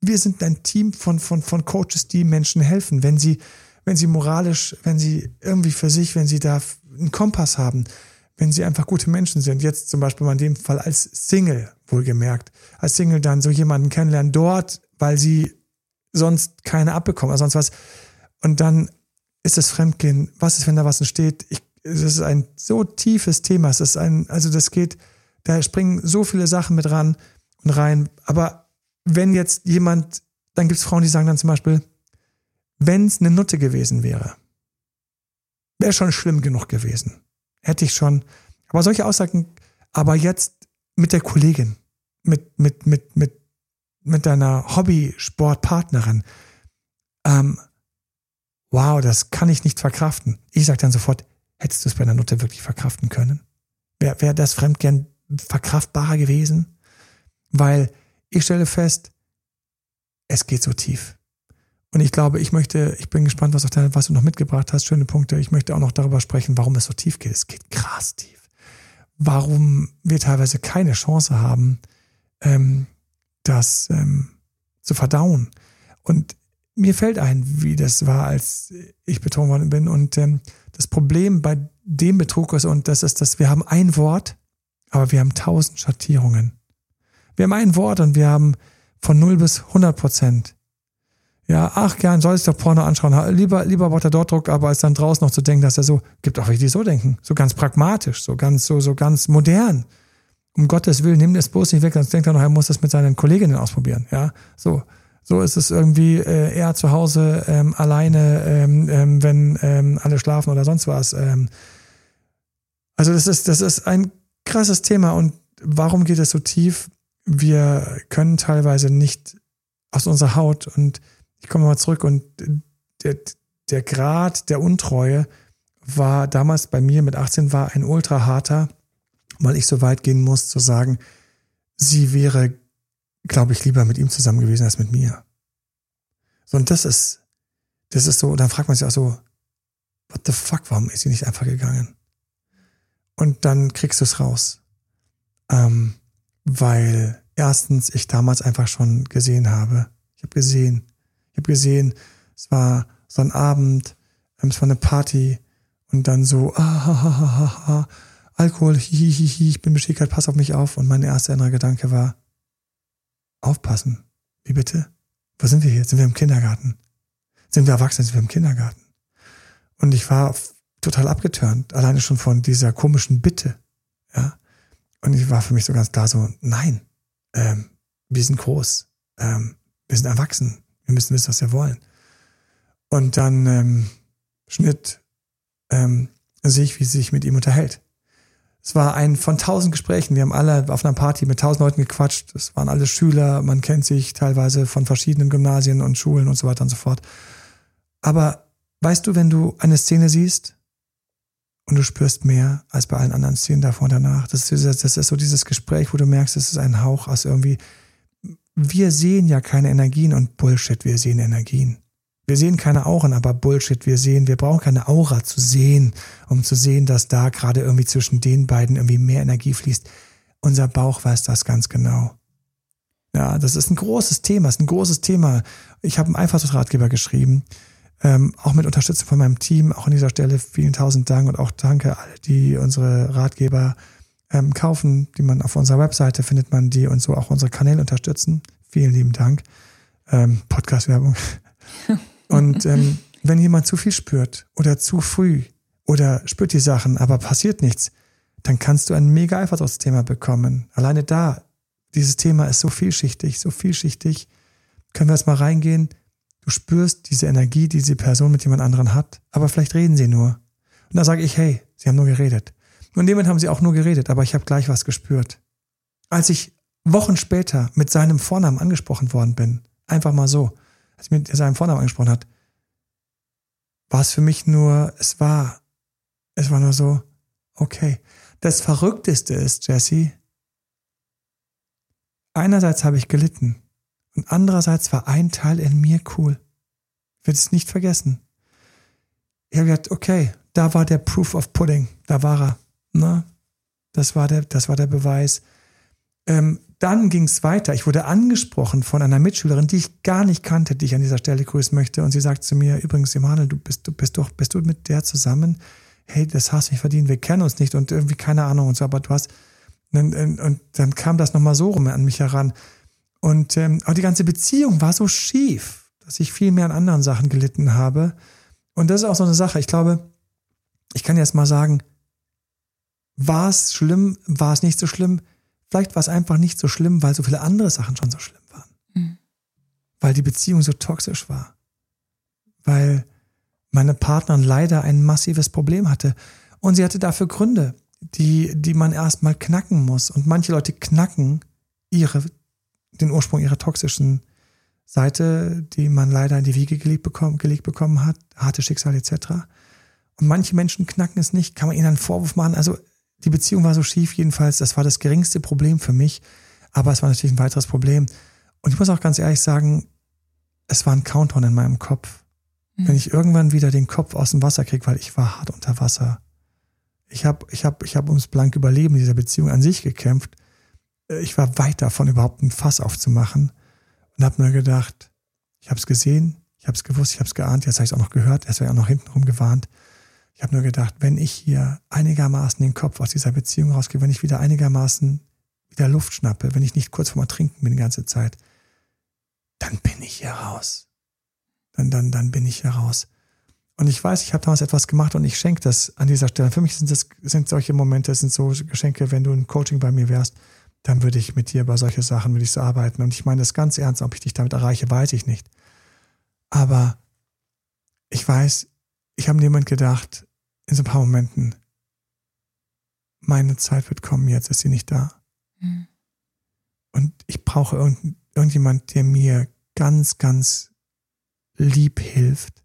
Wir sind ein Team von, von, von Coaches, die Menschen helfen, wenn sie, wenn sie moralisch, wenn sie irgendwie für sich, wenn sie da einen Kompass haben, wenn sie einfach gute Menschen sind. Jetzt zum Beispiel mal in dem Fall als Single, wohlgemerkt. Als Single dann so jemanden kennenlernen dort, weil sie sonst keine abbekommen oder sonst was. Und dann ist das Fremdgehen. Was ist, wenn da was entsteht? Ich, es ist ein so tiefes Thema. Es ist ein, also das geht, da springen so viele Sachen mit ran und rein. Aber wenn jetzt jemand, dann gibt es Frauen, die sagen dann zum Beispiel, wenn es eine Nutte gewesen wäre, wäre schon schlimm genug gewesen. Hätte ich schon. Aber solche Aussagen, aber jetzt mit der Kollegin, mit, mit, mit, mit, mit deiner Hobby-Sportpartnerin, ähm, wow, das kann ich nicht verkraften. Ich sage dann sofort, hättest du es bei einer Nutte wirklich verkraften können? Wäre wär das Fremdgern verkraftbarer gewesen, weil ich stelle fest, es geht so tief. Und ich glaube, ich möchte, ich bin gespannt, was, deine, was du noch mitgebracht hast, schöne Punkte. Ich möchte auch noch darüber sprechen, warum es so tief geht. Es geht krass tief. Warum wir teilweise keine Chance haben, ähm, das ähm, zu verdauen. Und mir fällt ein, wie das war, als ich betrogen worden bin. Und ähm, das Problem bei dem Betrug ist, und das ist, dass wir haben ein Wort, aber wir haben tausend Schattierungen. Wir haben ein Wort und wir haben von 0 bis 100 Prozent. Ja, ach gern, soll ich doch Porno anschauen. Lieber, lieber Wort er dort Druck, aber als dann draußen noch zu denken, dass er so, gibt auch welche, die so denken. So ganz pragmatisch, so ganz, so, so ganz modern. Um Gottes Willen, nimm das bloß nicht weg, sonst denkt er noch, er muss das mit seinen Kolleginnen ausprobieren. Ja, so. So ist es irgendwie äh, eher zu Hause ähm, alleine, ähm, ähm, wenn ähm, alle schlafen oder sonst was. Ähm. Also das ist, das ist ein krasses Thema. Und warum geht es so tief? Wir können teilweise nicht aus unserer Haut. Und ich komme mal zurück und der, der Grad der Untreue war damals bei mir mit 18 war ein ultra harter, weil ich so weit gehen muss zu sagen, sie wäre, glaube ich, lieber mit ihm zusammen gewesen als mit mir. So, und das ist, das ist so, dann fragt man sich auch so, what the fuck, warum ist sie nicht einfach gegangen? Und dann kriegst du es raus. Ähm, weil erstens ich damals einfach schon gesehen habe. Ich habe gesehen, ich habe gesehen, es war so ein Abend, ähm, es war eine Party und dann so, ah, ha, ha, ha, ha, Alkohol, hi, hi, hi, ich bin beschäftigt, pass auf mich auf. Und mein erster innerer Gedanke war, aufpassen. Wie bitte? Wo sind wir hier? Sind wir im Kindergarten? Sind wir erwachsen? Sind wir im Kindergarten? Und ich war total abgetörnt, alleine schon von dieser komischen Bitte. Ja. Und ich war für mich so ganz klar so, nein, ähm, wir sind groß, ähm, wir sind erwachsen, wir müssen wissen, was wir wollen. Und dann ähm, Schnitt ähm, sehe ich, wie sie sich mit ihm unterhält. Es war ein von tausend Gesprächen. Wir haben alle auf einer Party mit tausend Leuten gequatscht. Es waren alle Schüler. Man kennt sich teilweise von verschiedenen Gymnasien und Schulen und so weiter und so fort. Aber weißt du, wenn du eine Szene siehst und du spürst mehr als bei allen anderen Szenen davor und danach, das ist, das ist so dieses Gespräch, wo du merkst, es ist ein Hauch aus irgendwie, wir sehen ja keine Energien und Bullshit, wir sehen Energien. Wir sehen keine Auren, aber Bullshit, wir sehen, wir brauchen keine Aura zu sehen, um zu sehen, dass da gerade irgendwie zwischen den beiden irgendwie mehr Energie fließt. Unser Bauch weiß das ganz genau. Ja, das ist ein großes Thema, ist ein großes Thema. Ich habe einen Eifersuchtsratgeber geschrieben, ähm, auch mit Unterstützung von meinem Team. Auch an dieser Stelle vielen tausend Dank und auch danke alle, die unsere Ratgeber ähm, kaufen, die man auf unserer Webseite findet man die und so auch unsere Kanäle unterstützen. Vielen lieben Dank. Ähm, Podcast-Werbung. Und ähm, wenn jemand zu viel spürt oder zu früh oder spürt die Sachen, aber passiert nichts, dann kannst du ein mega Eifersuchtsthema bekommen. Alleine da, dieses Thema ist so vielschichtig, so vielschichtig. Können wir jetzt mal reingehen? Du spürst diese Energie, die diese Person mit jemand anderen hat, aber vielleicht reden sie nur. Und da sage ich, hey, sie haben nur geredet. Und dem haben sie auch nur geredet, aber ich habe gleich was gespürt. Als ich Wochen später mit seinem Vornamen angesprochen worden bin, einfach mal so, als mir seinen Vornamen angesprochen hat, war es für mich nur, es war, es war nur so, okay. Das Verrückteste ist, Jesse, einerseits habe ich gelitten und andererseits war ein Teil in mir cool. Ich werde es nicht vergessen. Ich habe gedacht, okay, da war der Proof of Pudding, da war er. Ne? Das war der, das war der Beweis. Ähm, dann ging es weiter. Ich wurde angesprochen von einer Mitschülerin, die ich gar nicht kannte, die ich an dieser Stelle grüßen möchte. Und sie sagt zu mir, übrigens, Emanuel, du bist, du bist doch, bist du mit der zusammen? Hey, das hast du nicht verdient, wir kennen uns nicht und irgendwie keine Ahnung und so, aber du hast, und, und dann kam das nochmal so rum an mich heran. Und ähm, aber die ganze Beziehung war so schief, dass ich viel mehr an anderen Sachen gelitten habe. Und das ist auch so eine Sache. Ich glaube, ich kann jetzt mal sagen, war es schlimm, war es nicht so schlimm? Vielleicht war es einfach nicht so schlimm, weil so viele andere Sachen schon so schlimm waren. Mhm. Weil die Beziehung so toxisch war. Weil meine Partnerin leider ein massives Problem hatte. Und sie hatte dafür Gründe, die, die man erstmal knacken muss. Und manche Leute knacken ihre, den Ursprung ihrer toxischen Seite, die man leider in die Wiege gelegt bekommen, gelegt bekommen hat, harte Schicksal etc. Und manche Menschen knacken es nicht, kann man ihnen einen Vorwurf machen. Also die Beziehung war so schief, jedenfalls, das war das geringste Problem für mich, aber es war natürlich ein weiteres Problem. Und ich muss auch ganz ehrlich sagen, es war ein Countdown in meinem Kopf. Mhm. Wenn ich irgendwann wieder den Kopf aus dem Wasser kriege, weil ich war hart unter Wasser. Ich habe ich hab, ich hab ums blanke Überleben dieser Beziehung an sich gekämpft. Äh, ich war weit davon, überhaupt ein Fass aufzumachen und habe mir gedacht, ich habe es gesehen, ich habe es gewusst, ich habe es geahnt, jetzt habe ich es auch noch gehört, es wäre auch noch hintenrum gewarnt. Ich habe nur gedacht, wenn ich hier einigermaßen den Kopf aus dieser Beziehung rausgehe, wenn ich wieder einigermaßen wieder Luft schnappe, wenn ich nicht kurz vorm Ertrinken bin die ganze Zeit, dann bin ich hier raus. Dann, dann, dann bin ich hier raus. Und ich weiß, ich habe damals etwas gemacht und ich schenke das an dieser Stelle. Für mich sind das sind solche Momente, sind so Geschenke, wenn du ein Coaching bei mir wärst, dann würde ich mit dir über solche Sachen, würde ich so arbeiten. Und ich meine das ganz ernst, ob ich dich damit erreiche, weiß ich nicht. Aber ich weiß, ich habe jemand gedacht, in so ein paar Momenten, meine Zeit wird kommen, jetzt ist sie nicht da. Mhm. Und ich brauche irgend, irgendjemand, der mir ganz, ganz lieb hilft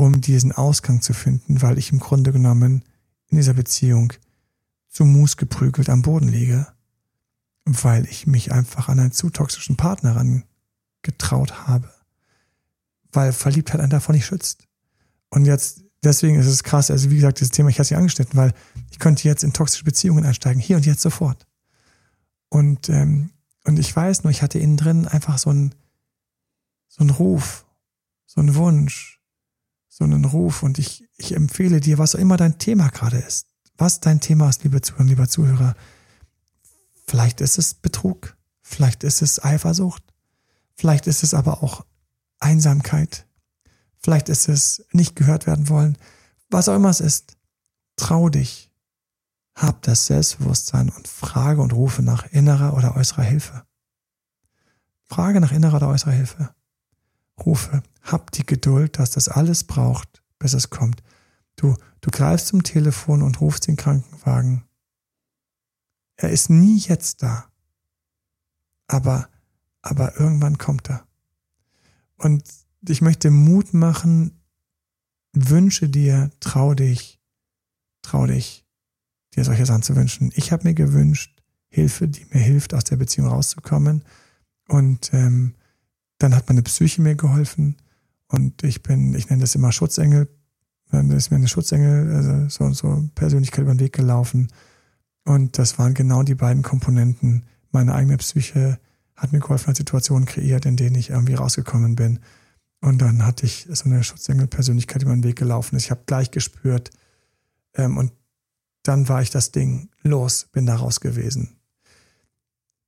um diesen Ausgang zu finden, weil ich im Grunde genommen in dieser Beziehung zu Mus geprügelt am Boden liege, weil ich mich einfach an einen zu toxischen Partner getraut habe, weil Verliebtheit einen davon nicht schützt. Und jetzt, deswegen ist es krass, also wie gesagt, dieses Thema, ich hatte es ja angeschnitten, weil ich könnte jetzt in toxische Beziehungen einsteigen, hier und jetzt sofort. Und, ähm, und ich weiß nur, ich hatte innen drin einfach so einen, so einen Ruf, so einen Wunsch, so einen Ruf. Und ich, ich empfehle dir, was auch immer dein Thema gerade ist, was dein Thema ist, liebe Zuhörer, lieber Zuhörer. Vielleicht ist es Betrug, vielleicht ist es Eifersucht, vielleicht ist es aber auch Einsamkeit, vielleicht ist es nicht gehört werden wollen, was auch immer es ist. Trau dich, hab das Selbstbewusstsein und frage und rufe nach innerer oder äußerer Hilfe. Frage nach innerer oder äußerer Hilfe. Rufe, hab die Geduld, dass das alles braucht, bis es kommt. Du, du greifst zum Telefon und rufst den Krankenwagen. Er ist nie jetzt da. Aber, aber irgendwann kommt er. Und ich möchte Mut machen, wünsche dir, trau dich, trau dich, dir solche Sachen zu wünschen. Ich habe mir gewünscht, Hilfe, die mir hilft, aus der Beziehung rauszukommen. Und ähm, dann hat meine Psyche mir geholfen. Und ich bin, ich nenne das immer Schutzengel. Dann ist mir eine Schutzengel, also so, so Persönlichkeit über den Weg gelaufen. Und das waren genau die beiden Komponenten. Meine eigene Psyche hat mir geholfen, hat Situationen kreiert, in denen ich irgendwie rausgekommen bin. Und dann hatte ich so eine Schutzengel-Persönlichkeit über den Weg gelaufen. Ich habe gleich gespürt. Ähm, und dann war ich das Ding los, bin da raus gewesen.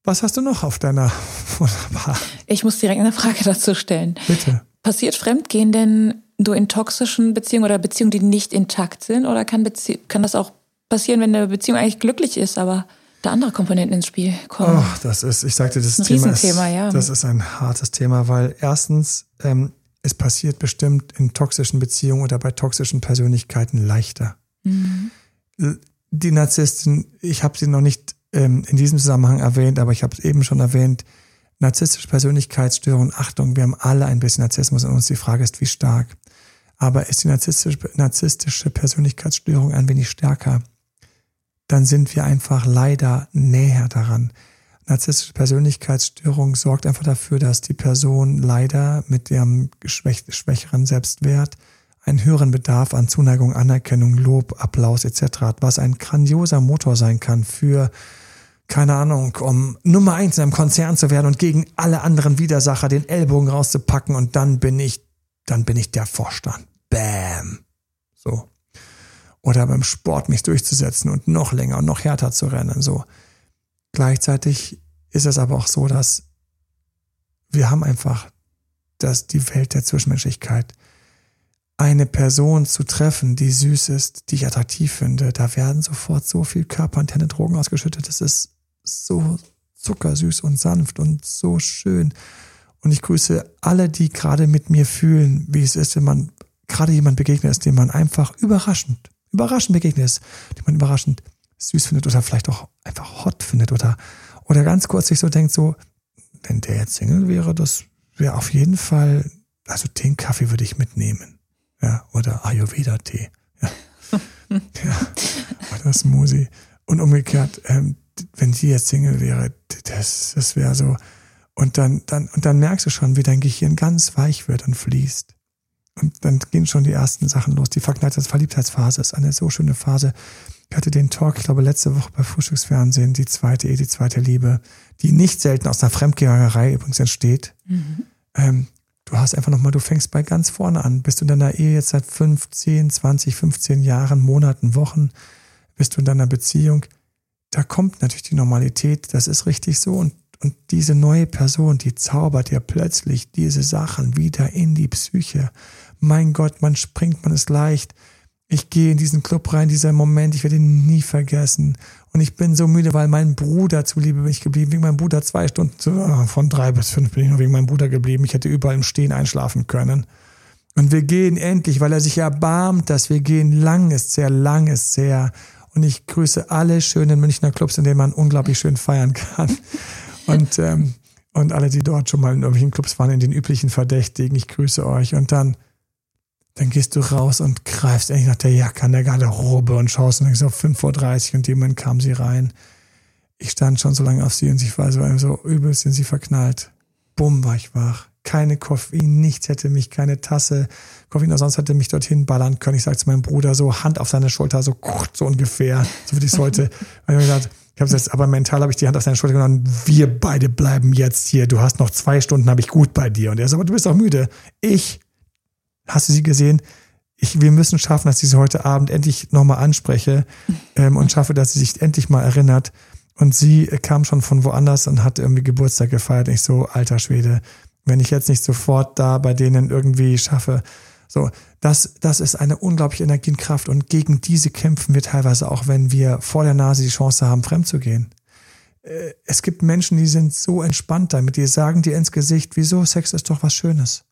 Was hast du noch auf deiner Wunderbar. Ich muss direkt eine Frage dazu stellen. Bitte. Passiert Fremdgehen denn nur in toxischen Beziehungen oder Beziehungen, die nicht intakt sind? Oder kann, Bezie kann das auch passieren, wenn eine Beziehung eigentlich glücklich ist, aber da andere Komponenten ins Spiel kommen? Oh, das ist, ich sagte, das ein Thema ist, ja. das ist ein hartes Thema, weil erstens, ähm, es passiert bestimmt in toxischen Beziehungen oder bei toxischen Persönlichkeiten leichter. Mhm. Die Narzissten, ich habe sie noch nicht ähm, in diesem Zusammenhang erwähnt, aber ich habe es eben schon erwähnt, narzisstische Persönlichkeitsstörung, Achtung, wir haben alle ein bisschen Narzissmus in uns, die Frage ist, wie stark. Aber ist die narzisstische, narzisstische Persönlichkeitsstörung ein wenig stärker, dann sind wir einfach leider näher daran. Narzisstische Persönlichkeitsstörung sorgt einfach dafür, dass die Person leider mit ihrem schwächeren Selbstwert einen höheren Bedarf an Zuneigung, Anerkennung, Lob, Applaus etc. hat, was ein grandioser Motor sein kann für keine Ahnung, um Nummer eins in einem Konzern zu werden und gegen alle anderen Widersacher den Ellbogen rauszupacken und dann bin ich, dann bin ich der Vorstand. Bam. So. Oder beim Sport mich durchzusetzen und noch länger und noch härter zu rennen, so. Gleichzeitig ist es aber auch so, dass wir haben einfach dass die Welt der Zwischenmenschlichkeit. Eine Person zu treffen, die süß ist, die ich attraktiv finde, da werden sofort so viel körperinterne Drogen ausgeschüttet. Das ist so zuckersüß und sanft und so schön. Und ich grüße alle, die gerade mit mir fühlen, wie es ist, wenn man gerade jemand begegnet ist, dem man einfach überraschend, überraschend begegnet ist, den man überraschend süß findet oder vielleicht auch einfach hot findet oder, oder ganz kurz sich so denkt, so, wenn der jetzt Single wäre, das wäre auf jeden Fall, also den Kaffee würde ich mitnehmen. Ja, oder Ayurveda-Tee. Ja. ja. Oder Smoothie. Und umgekehrt, ähm, wenn sie jetzt Single wäre, das, das wäre so. Und dann, dann, und dann merkst du schon, wie dein Gehirn ganz weich wird und fließt. Und dann gehen schon die ersten Sachen los. Die Verliebtheitsphase ist eine so schöne Phase. Ich hatte den Talk, ich glaube, letzte Woche bei Frühstücksfernsehen, die zweite Ehe, die zweite Liebe, die nicht selten aus einer Fremdgängerei übrigens entsteht. Mhm. Ähm, du hast einfach nochmal, du fängst bei ganz vorne an. Bist du in deiner Ehe jetzt seit 15, 20, 15 Jahren, Monaten, Wochen? Bist du in deiner Beziehung? da kommt natürlich die Normalität, das ist richtig so. Und, und diese neue Person, die zaubert ja plötzlich diese Sachen wieder in die Psyche. Mein Gott, man springt, man ist leicht. Ich gehe in diesen Club rein, dieser Moment, ich werde ihn nie vergessen. Und ich bin so müde, weil mein Bruder zuliebe bin ich geblieben. Wegen meinem Bruder zwei Stunden, zu, ah, von drei bis fünf bin ich nur wegen meinem Bruder geblieben. Ich hätte überall im Stehen einschlafen können. Und wir gehen endlich, weil er sich erbarmt, dass wir gehen. Lang ist sehr, lang ist sehr. Und ich grüße alle schönen Münchner Clubs, in denen man unglaublich schön feiern kann. Und, ähm, und alle, die dort schon mal in irgendwelchen Clubs waren, in den üblichen Verdächtigen, ich grüße euch. Und dann Dann gehst du raus und greifst endlich nach der Jacke an der Garderobe und schaust und denkst so 5.30 Uhr und jemand kam sie rein. Ich stand schon so lange auf sie und ich war so, so übelst in sie verknallt. Bumm, war ich wach. Keine Koffein, nichts hätte mich, keine Tasse Koffein, sonst hätte mich dorthin ballern können. Ich sag zu meinem Bruder so, Hand auf seine Schulter, so, so ungefähr, so wie ich es heute. ich gesagt, ich habe jetzt, aber mental habe ich die Hand auf seine Schulter genommen. Wir beide bleiben jetzt hier. Du hast noch zwei Stunden, habe ich gut bei dir. Und er sagt, aber du bist auch müde. Ich, hast du sie gesehen? Ich, wir müssen schaffen, dass ich sie heute Abend endlich nochmal anspreche ähm, und schaffe, dass sie sich endlich mal erinnert. Und sie kam schon von woanders und hat irgendwie Geburtstag gefeiert. Ich so, alter Schwede, wenn ich jetzt nicht sofort da bei denen irgendwie schaffe. So, das, das ist eine unglaubliche Energie und Kraft. Und gegen diese kämpfen wir teilweise auch, wenn wir vor der Nase die Chance haben, fremd zu gehen. Äh, es gibt Menschen, die sind so entspannt damit, die sagen dir ins Gesicht, wieso Sex ist doch was Schönes.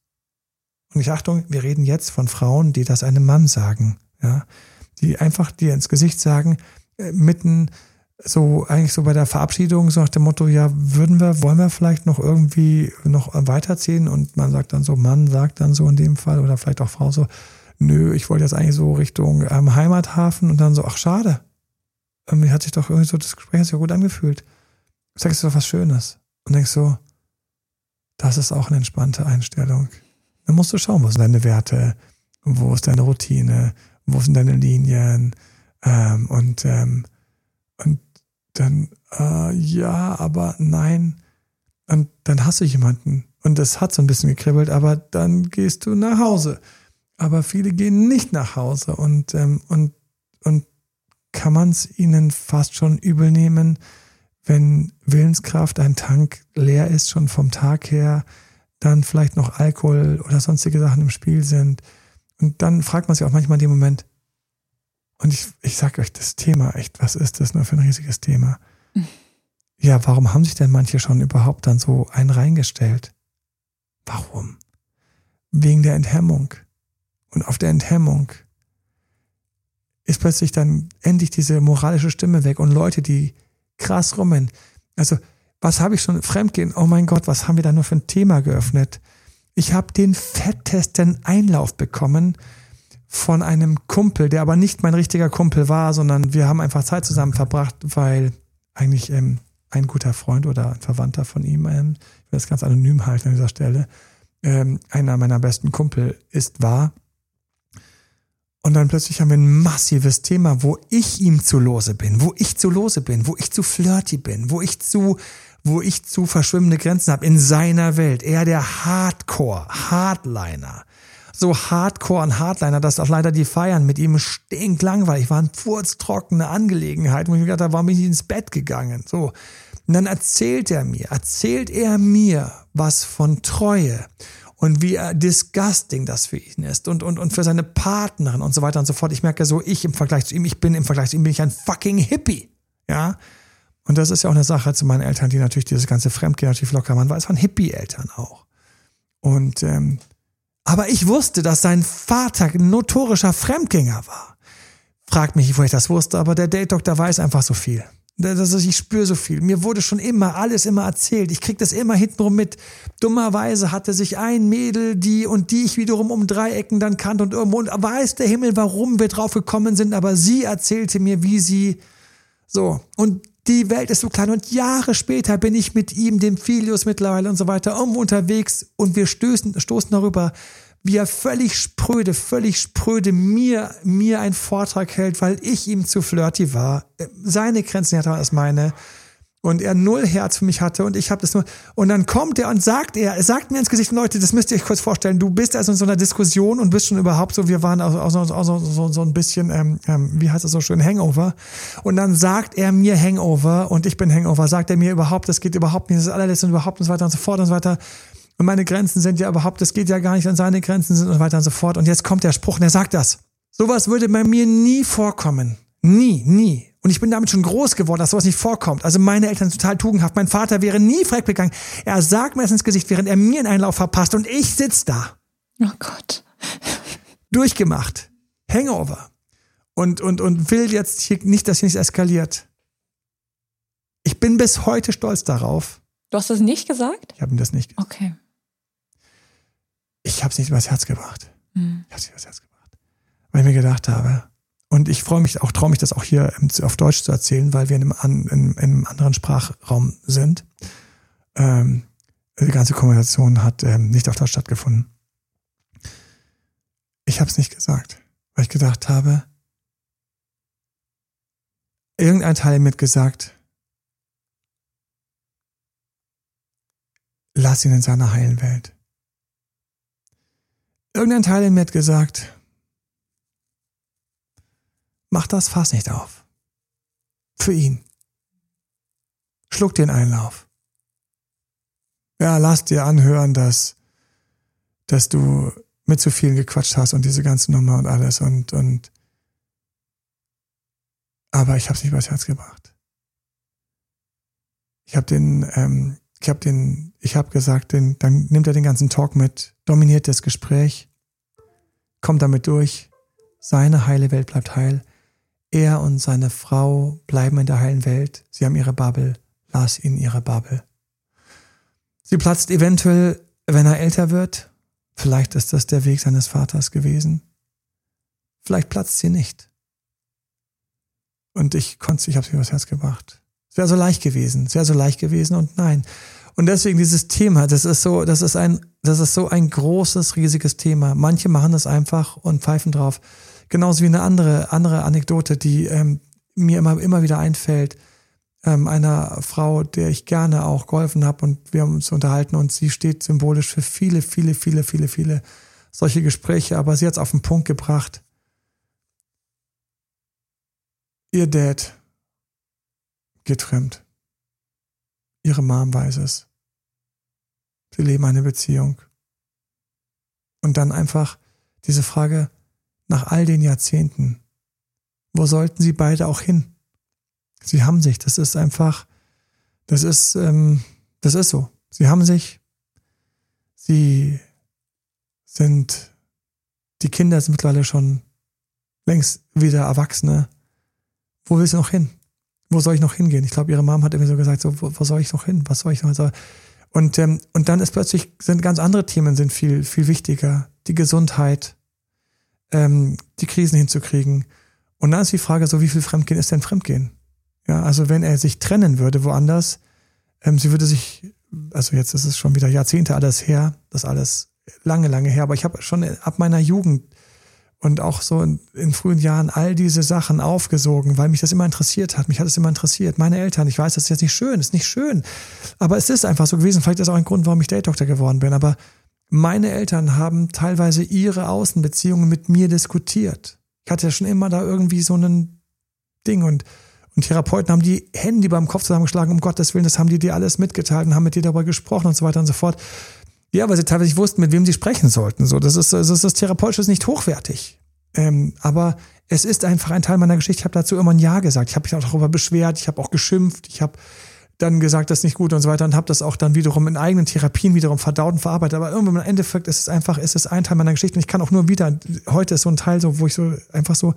Und ich Achtung, wir reden jetzt von Frauen, die das einem Mann sagen, ja, die einfach dir ins Gesicht sagen, äh, mitten so eigentlich so bei der Verabschiedung so nach dem Motto, ja, würden wir, wollen wir vielleicht noch irgendwie noch weiterziehen? Und man sagt dann so, Mann sagt dann so in dem Fall oder vielleicht auch Frau so, nö, ich wollte jetzt eigentlich so Richtung ähm, Heimathafen und dann so, ach schade. Irgendwie hat sich doch irgendwie so, das Gespräch hat sich gut angefühlt. Sagst du doch was Schönes. Und denkst so, das ist auch eine entspannte Einstellung. Dann musst du schauen, wo sind deine Werte, wo ist deine Routine, wo sind deine Linien, ähm, und, ähm, und dann äh, ja, aber nein. Und dann hast du jemanden. Und das hat so ein bisschen gekribbelt, aber dann gehst du nach Hause. Aber viele gehen nicht nach Hause und, ähm, und, und kann man es ihnen fast schon übel nehmen, wenn Willenskraft, ein Tank leer ist, schon vom Tag her, dann vielleicht noch Alkohol oder sonstige Sachen im Spiel sind. Und dann fragt man sich auch manchmal in dem Moment, und ich, ich sag euch das Thema echt, was ist das nur für ein riesiges Thema? Ja, warum haben sich denn manche schon überhaupt dann so einen reingestellt? Warum? Wegen der Enthemmung. Und auf der Enthemmung ist plötzlich dann endlich diese moralische Stimme weg und Leute, die krass rummen. Also, was habe ich schon fremdgehen? Oh mein Gott, was haben wir da nur für ein Thema geöffnet? Ich habe den fettesten Einlauf bekommen von einem Kumpel, der aber nicht mein richtiger Kumpel war, sondern wir haben einfach Zeit zusammen verbracht, weil eigentlich ähm, ein guter Freund oder ein Verwandter von ihm, ähm, ich will das ganz anonym halten an dieser Stelle, ähm, einer meiner besten Kumpel ist, war. Und dann plötzlich haben wir ein massives Thema, wo ich ihm zu lose bin, wo ich zu lose bin, wo ich zu flirty bin, wo ich zu, wo ich zu verschwimmende Grenzen habe in seiner Welt. Er der Hardcore, Hardliner so Hardcore und Hardliner, dass auch leider die Feiern mit ihm stinklangweilig waren, furztrockene Angelegenheit, wo ich mir gedacht habe, warum bin ich ins Bett gegangen? So. Und dann erzählt er mir, erzählt er mir was von Treue und wie disgusting das für ihn ist und, und, und für seine Partnerin und so weiter und so fort. Ich merke so, ich im Vergleich zu ihm, ich bin im Vergleich zu ihm, bin ich ein fucking Hippie. Ja. Und das ist ja auch eine Sache zu meinen Eltern, die natürlich dieses ganze Fremdgehen natürlich locker waren, weil es waren Hippie-Eltern auch. Und ähm, aber ich wusste, dass sein Vater ein notorischer Fremdgänger war. Fragt mich, wo ich das wusste, aber der Date-Doktor weiß einfach so viel. Das ist, ich spüre so viel. Mir wurde schon immer alles immer erzählt. Ich krieg das immer hintenrum mit. Dummerweise hatte sich ein Mädel, die und die ich wiederum um drei Ecken dann kannte und irgendwo und weiß der Himmel, warum wir drauf gekommen sind, aber sie erzählte mir, wie sie so. Und die Welt ist so klein und Jahre später bin ich mit ihm, dem Filius mittlerweile und so weiter, irgendwo unterwegs und wir stößen, stoßen darüber, wie er völlig spröde, völlig spröde mir, mir einen Vortrag hält, weil ich ihm zu flirty war. Seine Grenzen hatte als meine und er null Herz für mich hatte und ich habe das nur und dann kommt er und sagt er, er sagt mir ins Gesicht, Leute, das müsst ihr euch kurz vorstellen, du bist also in so einer Diskussion und bist schon überhaupt so, wir waren auch, auch, so, auch so, so, so ein bisschen, ähm, ähm, wie heißt das so schön, Hangover und dann sagt er mir Hangover und ich bin Hangover, sagt er mir überhaupt, das geht überhaupt nicht, das ist allerletzte und überhaupt und so weiter und so fort und so weiter und meine Grenzen sind ja überhaupt, das geht ja gar nicht an seine Grenzen sind und so weiter und so fort und jetzt kommt der Spruch und er sagt das. Sowas würde bei mir nie vorkommen. Nie, nie. Und ich bin damit schon groß geworden, dass sowas nicht vorkommt. Also meine Eltern sind total tugendhaft. Mein Vater wäre nie frech gegangen. Er sagt mir das ins Gesicht, während er mir einen Einlauf verpasst und ich sitz da. Oh Gott. Durchgemacht. Hangover. Und, und, und will jetzt hier nicht, dass hier nichts eskaliert. Ich bin bis heute stolz darauf. Du hast das nicht gesagt? Ich habe ihm das nicht gesagt. Okay. Ich habe es nicht übers Herz gebracht. Mhm. Ich habe sie übers Herz gebracht. Weil ich mir gedacht habe, und ich freue mich auch, traue mich das auch hier auf Deutsch zu erzählen, weil wir in einem, in, in einem anderen Sprachraum sind. Ähm, die ganze Konversation hat ähm, nicht auf Deutsch stattgefunden. Ich habe es nicht gesagt, weil ich gedacht habe, irgendein Teil mit gesagt, lass ihn in seiner heilen Welt. Irgendein Teil in mir hat gesagt, mach das Fass nicht auf. Für ihn. Schluck den Einlauf. Ja, lass dir anhören, dass, dass du mit zu vielen gequatscht hast und diese ganze Nummer und alles und, und aber ich habe es nicht übers Herz gebracht. Ich habe den, ähm, ich habe den, ich habe gesagt, den, dann nimmt er den ganzen Talk mit, dominiert das Gespräch, kommt damit durch, seine heile Welt bleibt heil, er und seine Frau bleiben in der heilen Welt, sie haben ihre Bubble, lass ihn ihre Bubble. Sie platzt eventuell, wenn er älter wird. Vielleicht ist das der Weg seines Vaters gewesen. Vielleicht platzt sie nicht. Und ich konnte, ich habe sie übers Herz gebracht. Es wäre so leicht gewesen, es wäre so leicht gewesen und nein. Und deswegen dieses Thema, das ist so, das ist ein, das ist so ein großes, riesiges Thema. Manche machen das einfach und pfeifen drauf. Genauso wie eine andere, andere Anekdote, die ähm, mir immer, immer wieder einfällt ähm, einer Frau, der ich gerne auch geholfen habe und wir haben uns unterhalten und sie steht symbolisch für viele, viele, viele, viele, viele solche Gespräche, aber sie hat es auf den Punkt gebracht. Ihr Dad geht. Ihre Mom weiß es. Sie leben eine Beziehung. Und dann einfach diese Frage nach all den Jahrzehnten, wo sollten sie beide auch hin? Sie haben sich. Das ist einfach, das ist, ähm, das ist so. Sie haben sich. Sie sind, die Kinder sind mittlerweile schon längst wieder Erwachsene. Wo willst du noch hin? Wo soll ich noch hingehen? Ich glaube, ihre Mom hat irgendwie so gesagt, so, wo, wo soll ich noch hin? Was soll ich noch? Also, und, ähm, und dann ist plötzlich, sind ganz andere Themen sind viel, viel wichtiger. Die Gesundheit, ähm, die Krisen hinzukriegen. Und dann ist die Frage so, wie viel Fremdgehen ist denn Fremdgehen? Ja, also wenn er sich trennen würde woanders, ähm, sie würde sich, also jetzt ist es schon wieder Jahrzehnte alles her, das alles lange, lange her, aber ich habe schon ab meiner Jugend und auch so in, in, frühen Jahren all diese Sachen aufgesogen, weil mich das immer interessiert hat. Mich hat es immer interessiert. Meine Eltern, ich weiß, das ist jetzt nicht schön, ist nicht schön, aber es ist einfach so gewesen. Vielleicht ist auch ein Grund, warum ich Date-Doktor geworden bin. Aber meine Eltern haben teilweise ihre Außenbeziehungen mit mir diskutiert. Ich hatte ja schon immer da irgendwie so ein Ding und und Therapeuten haben die Hände beim Kopf zusammengeschlagen, um Gottes Willen, das haben die dir alles mitgeteilt und haben mit dir darüber gesprochen und so weiter und so fort. Ja, weil sie teilweise wussten, mit wem sie sprechen sollten. So, das ist, das ist das Therapeutische ist nicht hochwertig. Ähm, aber es ist einfach ein Teil meiner Geschichte. Ich habe dazu immer ein Ja gesagt. Ich habe mich auch darüber beschwert, ich habe auch geschimpft, ich habe dann gesagt, das ist nicht gut und so weiter und habe das auch dann wiederum in eigenen Therapien wiederum verdaut und verarbeitet. Aber irgendwann im Endeffekt ist es einfach, ist es ein Teil meiner Geschichte und ich kann auch nur wieder, heute ist so ein Teil so, wo ich so einfach so,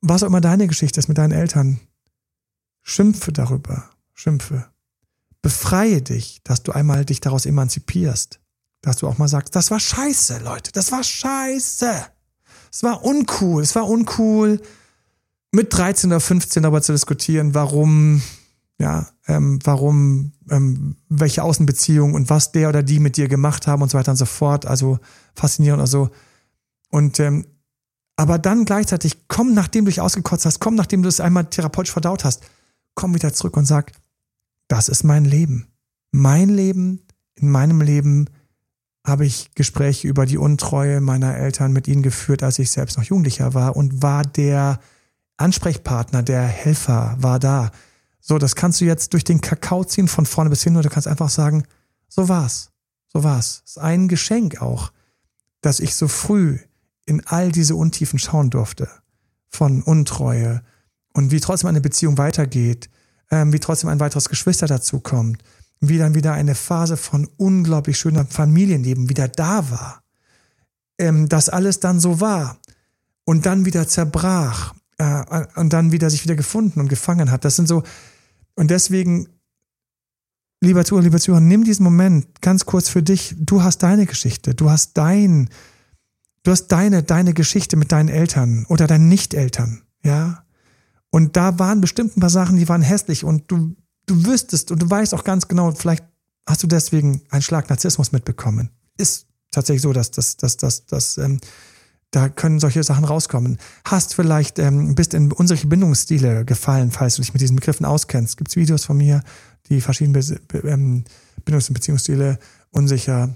was auch immer deine Geschichte ist mit deinen Eltern, schimpfe darüber, schimpfe. Befreie dich, dass du einmal dich daraus emanzipierst. Dass du auch mal sagst, das war scheiße, Leute, das war scheiße. Es war uncool, es war uncool, mit 13 oder 15 darüber zu diskutieren, warum, ja, ähm, warum, ähm, welche Außenbeziehung und was der oder die mit dir gemacht haben und so weiter und so fort. Also faszinierend oder so. Und ähm, aber dann gleichzeitig, komm, nachdem du dich ausgekotzt hast, komm, nachdem du es einmal therapeutisch verdaut hast, komm wieder zurück und sag, das ist mein Leben. Mein Leben, in meinem Leben habe ich Gespräche über die Untreue meiner Eltern mit ihnen geführt, als ich selbst noch Jugendlicher war und war der Ansprechpartner, der Helfer, war da. So, das kannst du jetzt durch den Kakao ziehen von vorne bis hin oder du kannst einfach sagen, so war's. So war's. Ist ein Geschenk auch, dass ich so früh in all diese Untiefen schauen durfte. Von Untreue und wie trotzdem eine Beziehung weitergeht, ähm, wie trotzdem ein weiteres Geschwister dazukommt, wie dann wieder eine Phase von unglaublich schöner Familienleben wieder da war. Ähm, dass alles dann so war und dann wieder zerbrach äh, und dann wieder sich wieder gefunden und gefangen hat. Das sind so, und deswegen lieber Zuhörer, lieber Zuhörer, nimm diesen Moment ganz kurz für dich. Du hast deine Geschichte, du hast dein, Du hast deine, deine Geschichte mit deinen Eltern oder deinen Nicht-Eltern, ja. Und da waren bestimmt ein paar Sachen, die waren hässlich und du, du wüsstest und du weißt auch ganz genau, vielleicht hast du deswegen einen Schlag Narzissmus mitbekommen. Ist tatsächlich so, dass, dass, dass, dass, dass ähm, da können solche Sachen rauskommen. Hast vielleicht, ähm, bist in unsere Bindungsstile gefallen, falls du dich mit diesen Begriffen auskennst. Gibt es Videos von mir, die verschiedene Be ähm, Bindungs- und Beziehungsstile, unsicher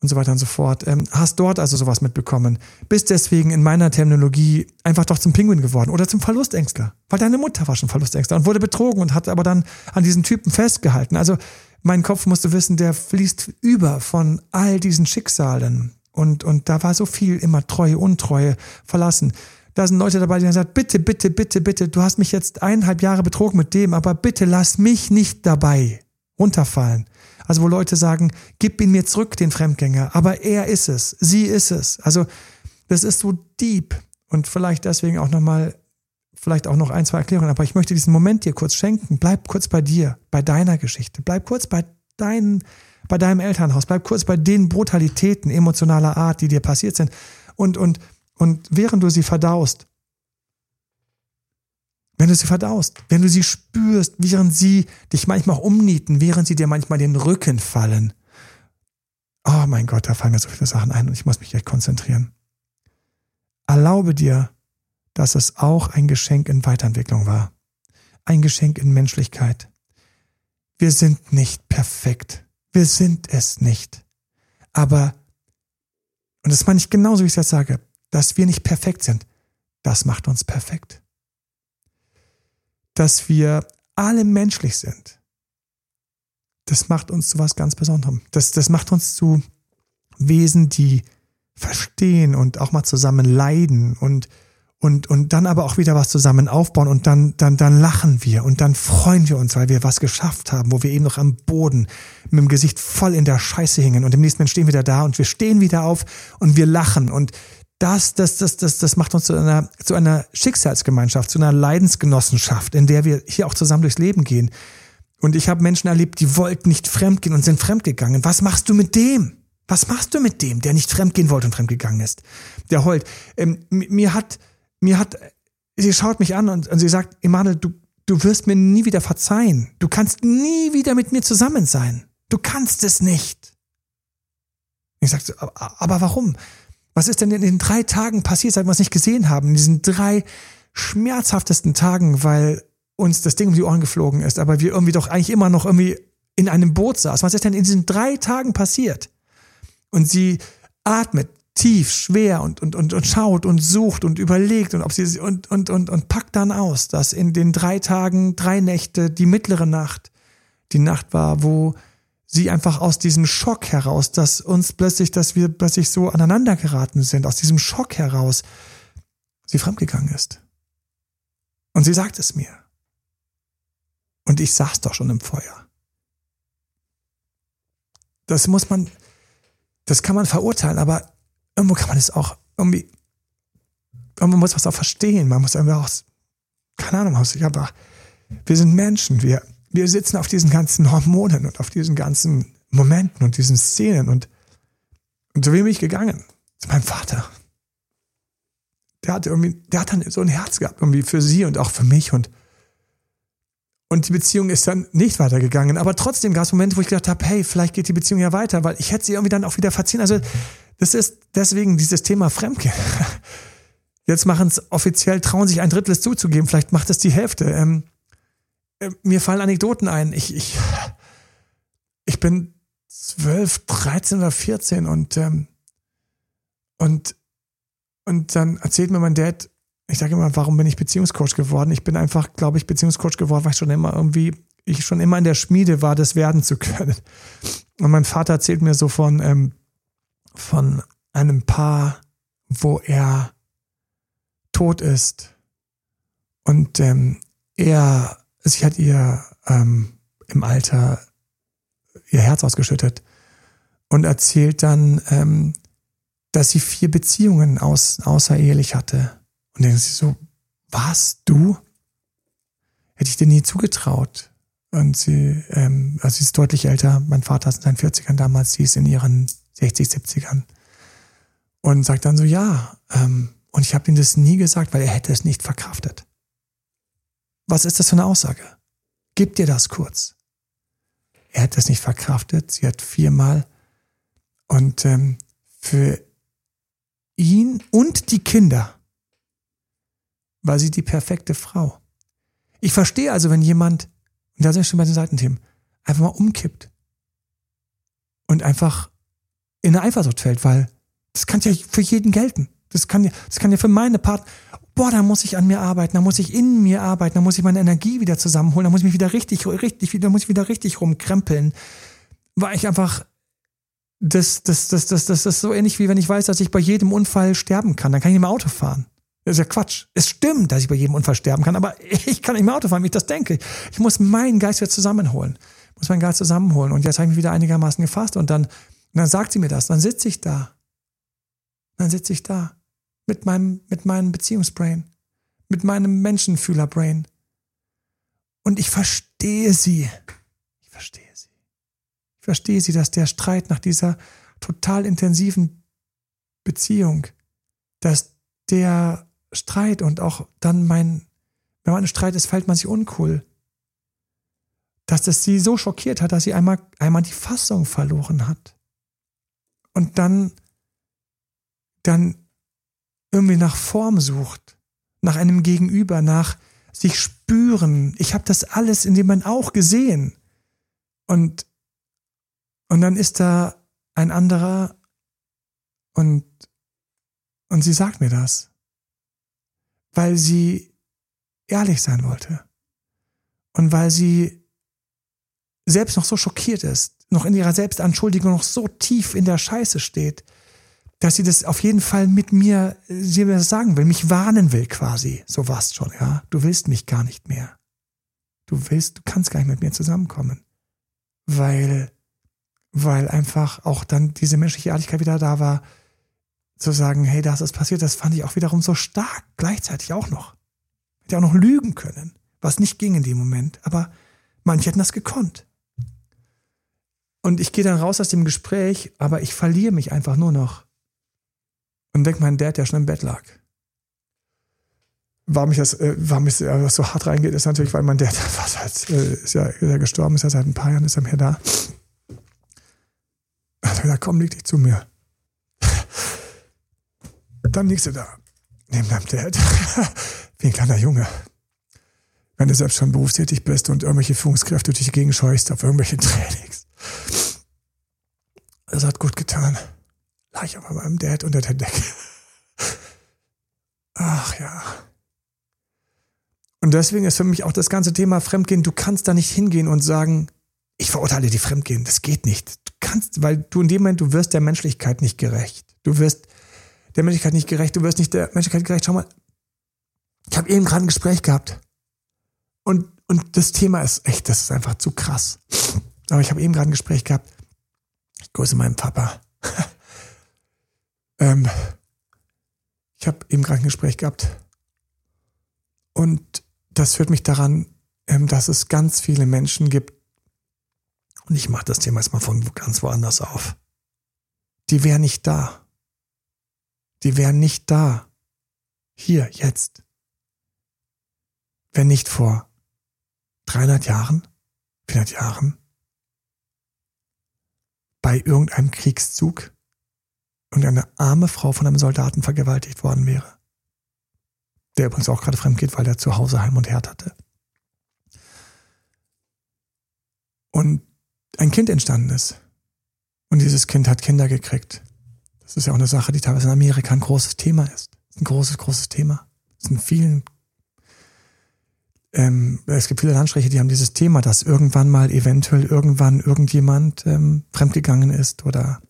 und so weiter und so fort. Ähm, hast dort also sowas mitbekommen. Bist deswegen in meiner Terminologie einfach doch zum Pinguin geworden oder zum Verlustängstler. Weil deine Mutter war schon Verlustängstler und wurde betrogen und hat aber dann an diesen Typen festgehalten. Also mein Kopf musste wissen, der fließt über von all diesen Schicksalen. Und, und da war so viel immer Treue, Untreue, Verlassen. Da sind Leute dabei, die haben gesagt, bitte, bitte, bitte, bitte, du hast mich jetzt eineinhalb Jahre betrogen mit dem, aber bitte lass mich nicht dabei runterfallen. Also wo Leute sagen, gib ihn mir zurück, den Fremdgänger, aber er ist es, sie ist es. Also das ist so deep und vielleicht deswegen auch nochmal, vielleicht auch noch ein, zwei Erklärungen, aber ich möchte diesen Moment dir kurz schenken. Bleib kurz bei dir, bei deiner Geschichte, bleib kurz bei deinen bei deinem Elternhaus, bleib kurz bei den Brutalitäten emotionaler Art, die dir passiert sind. Und, und, und während du sie verdaust, wenn du sie verdaust, wenn du sie spürst, während sie dich manchmal umnieten, während sie dir manchmal den Rücken fallen. Oh mein Gott, da fallen mir so viele Sachen ein und ich muss mich echt konzentrieren. Erlaube dir, dass es auch ein Geschenk in Weiterentwicklung war. Ein Geschenk in Menschlichkeit. Wir sind nicht perfekt. Wir sind es nicht. Aber, und das meine ich genauso, wie ich es jetzt sage, dass wir nicht perfekt sind, das macht uns perfekt. Dass wir alle menschlich sind, das macht uns zu was ganz Besonderem. Das, das macht uns zu Wesen, die verstehen und auch mal zusammen leiden und und, und dann aber auch wieder was zusammen aufbauen und dann, dann, dann lachen wir und dann freuen wir uns, weil wir was geschafft haben, wo wir eben noch am Boden mit dem Gesicht voll in der Scheiße hingen und im nächsten Moment stehen wir wieder da und wir stehen wieder auf und wir lachen und das, das, das, das, das macht uns zu einer, zu einer Schicksalsgemeinschaft, zu einer Leidensgenossenschaft, in der wir hier auch zusammen durchs Leben gehen. Und ich habe Menschen erlebt, die wollten nicht fremdgehen und sind fremdgegangen. Was machst du mit dem? Was machst du mit dem, der nicht fremdgehen wollte und fremdgegangen ist? Der heult. Ähm, mir hat, mir hat, sie schaut mich an und, und sie sagt, Emanuel, du, du wirst mir nie wieder verzeihen. Du kannst nie wieder mit mir zusammen sein. Du kannst es nicht. Ich sagte, aber warum? Was ist denn in den drei Tagen passiert, seit wir es nicht gesehen haben? In diesen drei schmerzhaftesten Tagen, weil uns das Ding um die Ohren geflogen ist, aber wir irgendwie doch eigentlich immer noch irgendwie in einem Boot saßen. Was ist denn in diesen drei Tagen passiert? Und sie atmet tief, schwer und, und, und, und schaut und sucht und überlegt und ob sie und, und, und, und packt dann aus, dass in den drei Tagen, drei Nächte, die mittlere Nacht, die Nacht war, wo sie einfach aus diesem Schock heraus, dass uns plötzlich, dass wir plötzlich so aneinander geraten sind, aus diesem Schock heraus, sie fremdgegangen ist. Und sie sagt es mir. Und ich saß doch schon im Feuer. Das muss man, das kann man verurteilen, aber irgendwo kann man es auch irgendwie, irgendwo muss man es auch verstehen. Man muss irgendwie auch, keine Ahnung, ich einfach, wir sind Menschen, wir, wir sitzen auf diesen ganzen Hormonen und auf diesen ganzen Momenten und diesen Szenen und, und wem bin ich gegangen? Zu meinem Vater. Der hatte irgendwie, der hat dann so ein Herz gehabt, irgendwie für sie und auch für mich und und die Beziehung ist dann nicht weitergegangen. Aber trotzdem gab es Momente, wo ich gedacht habe, hey, vielleicht geht die Beziehung ja weiter, weil ich hätte sie irgendwie dann auch wieder verziehen. Also das ist deswegen dieses Thema Fremdgehen. Jetzt machen es offiziell, trauen sich ein Drittel zuzugeben, vielleicht macht es die Hälfte. Ähm, äh, mir fallen Anekdoten ein. Ich, ich, ich bin 12, 13 oder 14 und, ähm, und, und dann erzählt mir mein Dad, ich sage immer, warum bin ich Beziehungscoach geworden? Ich bin einfach, glaube ich, Beziehungscoach geworden, weil ich schon immer irgendwie, ich schon immer in der Schmiede war, das werden zu können. Und mein Vater erzählt mir so von, ähm, von einem Paar, wo er tot ist und ähm, er, sie hat ihr ähm, im Alter ihr Herz ausgeschüttet und erzählt dann, ähm, dass sie vier Beziehungen aus, außerehelich hatte. Und denkt sie so, was, du? Hätte ich dir nie zugetraut. Und sie, ähm, also sie ist deutlich älter. Mein Vater ist in seinen 40ern damals, sie ist in ihren 60, 70ern. Und sagt dann so, ja. Ähm, und ich habe ihm das nie gesagt, weil er hätte es nicht verkraftet. Was ist das für eine Aussage? Gib dir das kurz. Er hat es nicht verkraftet. Sie hat viermal. Und ähm, für ihn und die Kinder war sie die perfekte Frau. Ich verstehe also, wenn jemand, und da sind wir schon bei den Seitenthemen, einfach mal umkippt und einfach in eine Eifersucht fällt, weil das kann ja für jeden gelten. Das kann ja, das kann ja für meine Partner, boah, da muss ich an mir arbeiten, da muss ich in mir arbeiten, da muss ich meine Energie wieder zusammenholen, da muss ich mich wieder richtig, richtig, da muss ich wieder richtig rumkrempeln, weil ich einfach, das, das, das, das, das ist so ähnlich wie wenn ich weiß, dass ich bei jedem Unfall sterben kann, dann kann ich nicht mehr Auto fahren. Das ist ja Quatsch. Es stimmt, dass ich bei jedem Unfall sterben kann, aber ich kann nicht mehr Auto fahren, wie ich das denke. Ich muss meinen Geist wieder zusammenholen. Ich muss meinen Geist zusammenholen. Und jetzt habe ich mich wieder einigermaßen gefasst und dann, und dann sagt sie mir das. Dann sitze ich da. Dann sitze ich da. Mit meinem, mit meinem Beziehungsbrain. Mit meinem Menschenfühlerbrain. Und ich verstehe sie. Ich verstehe sie. Ich verstehe sie, dass der Streit nach dieser total intensiven Beziehung, dass der Streit und auch dann mein, wenn man ein Streit ist, fällt man sich uncool. Dass das sie so schockiert hat, dass sie einmal, einmal die Fassung verloren hat. Und dann, dann irgendwie nach Form sucht, nach einem Gegenüber, nach sich spüren. Ich habe das alles in dem Moment auch gesehen. Und, und dann ist da ein anderer und, und sie sagt mir das weil sie ehrlich sein wollte. Und weil sie selbst noch so schockiert ist, noch in ihrer Selbstanschuldigung noch so tief in der Scheiße steht, dass sie das auf jeden Fall mit mir, sie mir sagen will, mich warnen will quasi. So war's schon, ja. Du willst mich gar nicht mehr. Du willst, du kannst gar nicht mit mir zusammenkommen. Weil, weil einfach auch dann diese menschliche Ehrlichkeit wieder da war, zu sagen, hey, das ist passiert, das fand ich auch wiederum so stark, gleichzeitig auch noch. Hätte auch noch lügen können, was nicht ging in dem Moment, aber manche hätten das gekonnt. Und ich gehe dann raus aus dem Gespräch, aber ich verliere mich einfach nur noch. Und denke, mein Dad, der schon im Bett lag. Warum mich das, äh, warum mich das so hart reingeht, ist natürlich, weil mein Dad was halt, äh, ist, ja, ist ja gestorben, ist ja seit ein paar Jahren, ist er mir da. Er hat gesagt, komm, leg dich zu mir. Dann liegst du da, neben deinem Dad, wie ein kleiner Junge. Wenn du selbst schon berufstätig bist und irgendwelche Führungskräfte dich gegenscheust auf irgendwelche Trainings. Das hat gut getan. Lag ich aber meinem Dad unter der Decke. Ach ja. Und deswegen ist für mich auch das ganze Thema Fremdgehen, du kannst da nicht hingehen und sagen, ich verurteile die Fremdgehen. Das geht nicht. Du kannst, weil du in dem Moment, du wirst der Menschlichkeit nicht gerecht. Du wirst der Menschlichkeit nicht gerecht, du wirst nicht der Menschlichkeit gerecht. Schau mal, ich habe eben gerade ein Gespräch gehabt. Und, und das Thema ist echt, das ist einfach zu krass. Aber ich habe eben gerade ein Gespräch gehabt. Ich grüße meinen Papa. ähm, ich habe eben gerade ein Gespräch gehabt. Und das führt mich daran, ähm, dass es ganz viele Menschen gibt, und ich mache das Thema jetzt mal von ganz woanders auf, die wären nicht da die wären nicht da. Hier, jetzt. Wenn nicht vor 300 Jahren, 400 Jahren, bei irgendeinem Kriegszug und eine arme Frau von einem Soldaten vergewaltigt worden wäre. Der übrigens auch gerade fremd geht, weil er zu Hause Heim und Herd hatte. Und ein Kind entstanden ist. Und dieses Kind hat Kinder gekriegt. Das ist ja auch eine Sache, die teilweise in Amerika ein großes Thema ist. Ein großes, großes Thema. Es sind vielen, ähm, es gibt viele Landstriche, die haben dieses Thema, dass irgendwann mal eventuell irgendwann irgendjemand ähm, fremdgegangen ist oder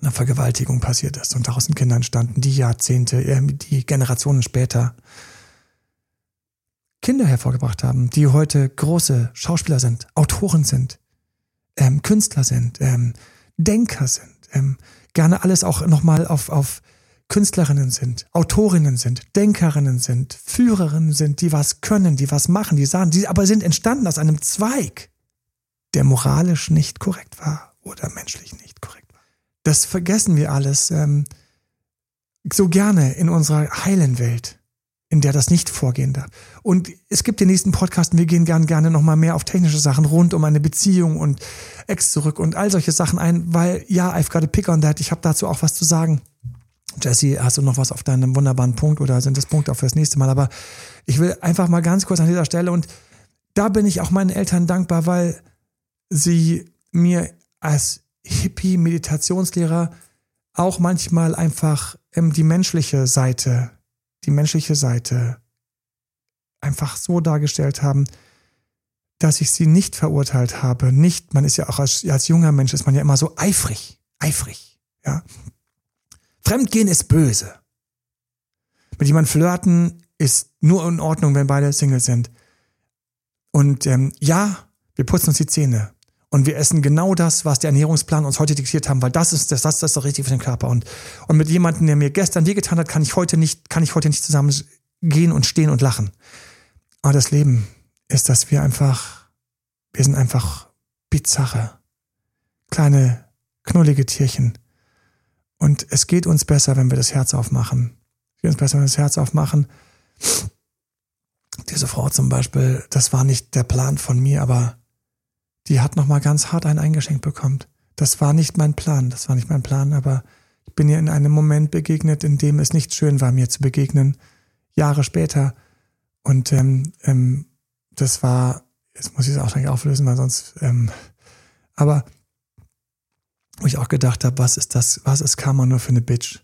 eine Vergewaltigung passiert ist und daraus sind Kinder entstanden, die Jahrzehnte, äh, die Generationen später Kinder hervorgebracht haben, die heute große Schauspieler sind, Autoren sind, ähm, Künstler sind, ähm, Denker sind, ähm, gerne alles auch nochmal auf, auf Künstlerinnen sind, Autorinnen sind, Denkerinnen sind, Führerinnen sind, die was können, die was machen, die sagen, die aber sind entstanden aus einem Zweig, der moralisch nicht korrekt war oder menschlich nicht korrekt war. Das vergessen wir alles ähm, so gerne in unserer heilen Welt, in der das nicht vorgehen darf. Und es gibt den nächsten Podcast wir gehen gern, gerne nochmal mehr auf technische Sachen rund um eine Beziehung und Ex zurück und all solche Sachen ein, weil ja, I've got a pick on that. Ich habe dazu auch was zu sagen. Jesse, hast du noch was auf deinem wunderbaren Punkt oder sind das Punkte auch fürs nächste Mal? Aber ich will einfach mal ganz kurz an dieser Stelle und da bin ich auch meinen Eltern dankbar, weil sie mir als Hippie-Meditationslehrer auch manchmal einfach ähm, die menschliche Seite, die menschliche Seite einfach so dargestellt haben, dass ich sie nicht verurteilt habe. Nicht, man ist ja auch als, als junger Mensch ist man ja immer so eifrig, eifrig, ja. Fremdgehen ist böse. Mit jemandem flirten ist nur in Ordnung, wenn beide Single sind. Und ähm, ja, wir putzen uns die Zähne. Und wir essen genau das, was der Ernährungsplan uns heute diktiert haben, weil das ist das, das, das ist doch richtig für den Körper. Und, und mit jemandem, der mir gestern wehgetan hat, kann ich heute nicht, kann ich heute nicht zusammen gehen und stehen und lachen. Aber das Leben ist, dass wir einfach, wir sind einfach bizarre, kleine, knullige Tierchen. Und es geht uns besser, wenn wir das Herz aufmachen. Es geht uns besser, wenn wir das Herz aufmachen. Diese Frau zum Beispiel, das war nicht der Plan von mir, aber die hat nochmal ganz hart einen eingeschenkt bekommen. Das war nicht mein Plan, das war nicht mein Plan, aber ich bin ihr in einem Moment begegnet, in dem es nicht schön war, mir zu begegnen, Jahre später. Und ähm, ähm, das war, jetzt muss ich es auch gleich auflösen, weil sonst, ähm, aber wo ich auch gedacht habe, was ist das, was ist Karma nur für eine Bitch?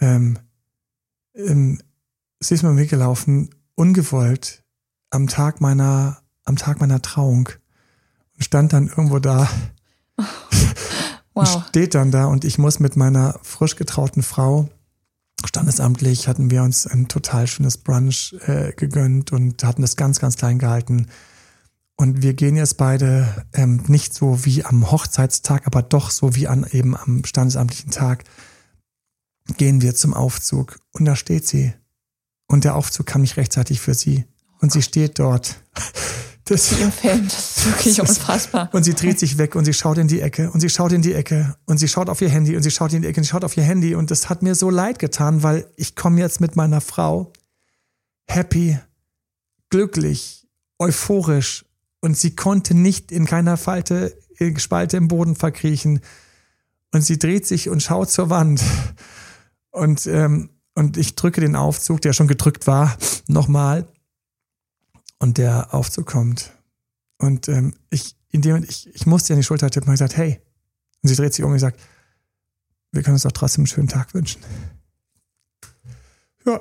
Ähm, ähm, sie ist mir mitgelaufen, ungewollt, am Tag meiner, am Tag meiner Trauung und stand dann irgendwo da. Wow. steht dann da und ich muss mit meiner frisch getrauten Frau, standesamtlich, hatten wir uns ein total schönes Brunch äh, gegönnt und hatten das ganz, ganz klein gehalten. Und wir gehen jetzt beide ähm, nicht so wie am Hochzeitstag, aber doch so wie an eben am standesamtlichen Tag, gehen wir zum Aufzug. Und da steht sie. Und der Aufzug kam nicht rechtzeitig für sie. Und sie steht dort das, Im Film, das ist wirklich das unfassbar. und sie dreht sich weg und sie schaut in die Ecke und sie schaut in die Ecke und sie schaut auf ihr Handy und sie schaut in die Ecke und sie schaut auf ihr Handy und das hat mir so leid getan, weil ich komme jetzt mit meiner Frau happy, glücklich, euphorisch und sie konnte nicht in keiner Falte, in Spalte im Boden verkriechen und sie dreht sich und schaut zur Wand und ähm, und ich drücke den Aufzug, der schon gedrückt war, nochmal und der Aufzug kommt. Und ähm, ich, in dem, ich, ich musste ja die Schulter tippen und gesagt, hey. Und sie dreht sich um und sagt, wir können uns doch trotzdem einen schönen Tag wünschen. Ja,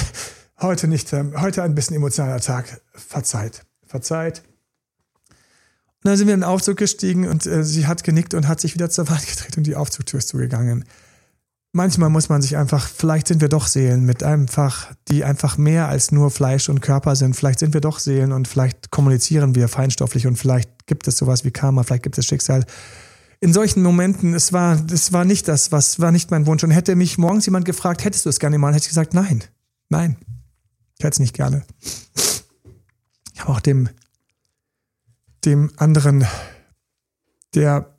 heute nicht, ähm, heute ein bisschen emotionaler Tag. Verzeiht, verzeiht. Und dann sind wir in den Aufzug gestiegen und äh, sie hat genickt und hat sich wieder zur Wand gedreht und die Aufzugtür ist zugegangen manchmal muss man sich einfach, vielleicht sind wir doch Seelen mit einfach, die einfach mehr als nur Fleisch und Körper sind. Vielleicht sind wir doch Seelen und vielleicht kommunizieren wir feinstofflich und vielleicht gibt es sowas wie Karma, vielleicht gibt es Schicksal. In solchen Momenten, es war, es war nicht das, was war nicht mein Wunsch. Und hätte mich morgens jemand gefragt, hättest du es gerne mal, hätte ich gesagt, nein, nein, ich hätte es nicht gerne. Ich habe auch dem, dem anderen, der,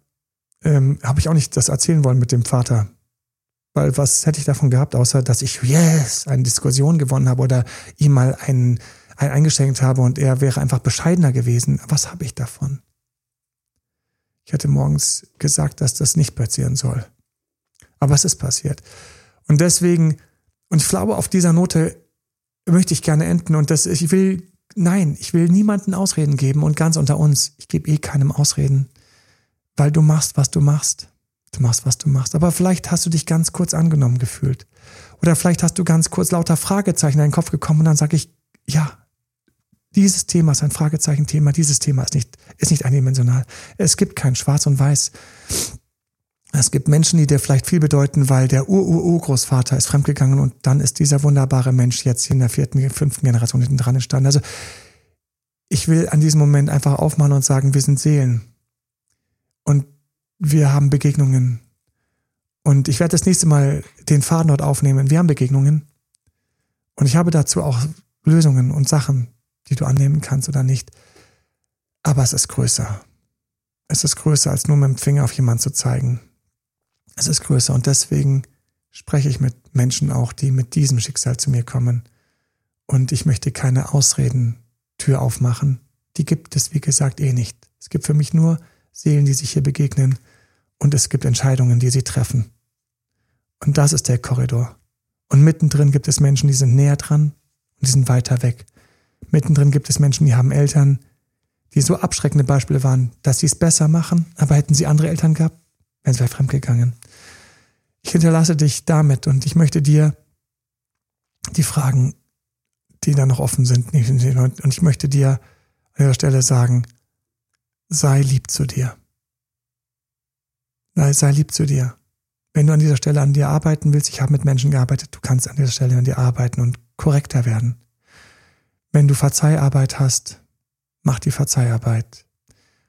ähm, habe ich auch nicht das erzählen wollen mit dem Vater weil was hätte ich davon gehabt, außer dass ich, yes, eine Diskussion gewonnen habe oder ihm mal einen, einen eingeschenkt habe und er wäre einfach bescheidener gewesen. Was habe ich davon? Ich hätte morgens gesagt, dass das nicht passieren soll. Aber es ist passiert. Und deswegen, und ich glaube, auf dieser Note möchte ich gerne enden und das, ich will, nein, ich will niemanden Ausreden geben und ganz unter uns, ich gebe eh keinem Ausreden, weil du machst, was du machst. Du machst, was du machst. Aber vielleicht hast du dich ganz kurz angenommen gefühlt. Oder vielleicht hast du ganz kurz lauter Fragezeichen in deinen Kopf gekommen und dann sage ich, ja, dieses Thema ist ein Fragezeichen-Thema, dieses Thema ist nicht, ist nicht eindimensional. Es gibt kein Schwarz und Weiß. Es gibt Menschen, die dir vielleicht viel bedeuten, weil der Ur-Ur-Urgroßvater ist fremdgegangen und dann ist dieser wunderbare Mensch jetzt in der vierten, fünften Generation hinten dran entstanden. Also ich will an diesem Moment einfach aufmachen und sagen, wir sind Seelen. Und wir haben Begegnungen. Und ich werde das nächste Mal den Faden dort aufnehmen. Wir haben Begegnungen. Und ich habe dazu auch Lösungen und Sachen, die du annehmen kannst oder nicht. Aber es ist größer. Es ist größer, als nur mit dem Finger auf jemanden zu zeigen. Es ist größer und deswegen spreche ich mit Menschen auch, die mit diesem Schicksal zu mir kommen. Und ich möchte keine Ausredentür aufmachen. Die gibt es, wie gesagt, eh nicht. Es gibt für mich nur Seelen, die sich hier begegnen und es gibt Entscheidungen, die sie treffen. Und das ist der Korridor. Und mittendrin gibt es Menschen, die sind näher dran und die sind weiter weg. Mittendrin gibt es Menschen, die haben Eltern, die so abschreckende Beispiele waren, dass sie es besser machen, aber hätten sie andere Eltern gehabt, wären sie fremdgegangen. Ich hinterlasse dich damit und ich möchte dir die Fragen, die da noch offen sind, und ich möchte dir an dieser Stelle sagen, sei lieb zu dir. Sei, lieb zu dir. Wenn du an dieser Stelle an dir arbeiten willst, ich habe mit Menschen gearbeitet, du kannst an dieser Stelle an dir arbeiten und korrekter werden. Wenn du Verzeiharbeit hast, mach die Verzeiharbeit.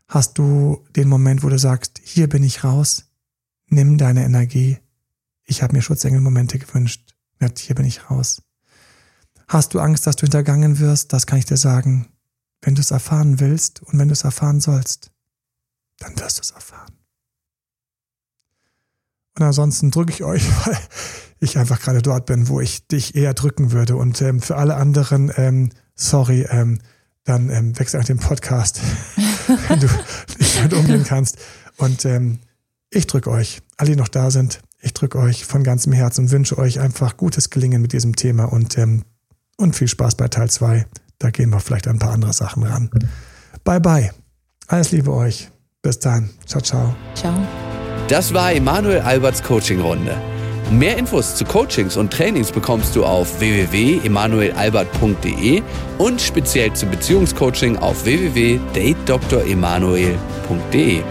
Hast du den Moment, wo du sagst, hier bin ich raus, nimm deine Energie. Ich habe mir Schutzengelmomente gewünscht. Hier bin ich raus. Hast du Angst, dass du hintergangen wirst? Das kann ich dir sagen. Wenn du es erfahren willst und wenn du es erfahren sollst, dann wirst du es erfahren. Und ansonsten drücke ich euch, weil ich einfach gerade dort bin, wo ich dich eher drücken würde. Und ähm, für alle anderen, ähm, sorry, ähm, dann ähm, wechsel nach dem Podcast, wenn du nicht damit umgehen kannst. Und ähm, ich drücke euch, alle, die noch da sind, ich drücke euch von ganzem Herzen und wünsche euch einfach gutes Gelingen mit diesem Thema und, ähm, und viel Spaß bei Teil 2. Da gehen wir vielleicht an ein paar andere Sachen ran. Bye bye. Alles Liebe euch. Bis dann. Ciao, ciao. Ciao. Das war Emanuel Alberts Coaching-Runde. Mehr Infos zu Coachings und Trainings bekommst du auf www.emanuelalbert.de und speziell zu Beziehungscoaching auf www.datedremanuel.de.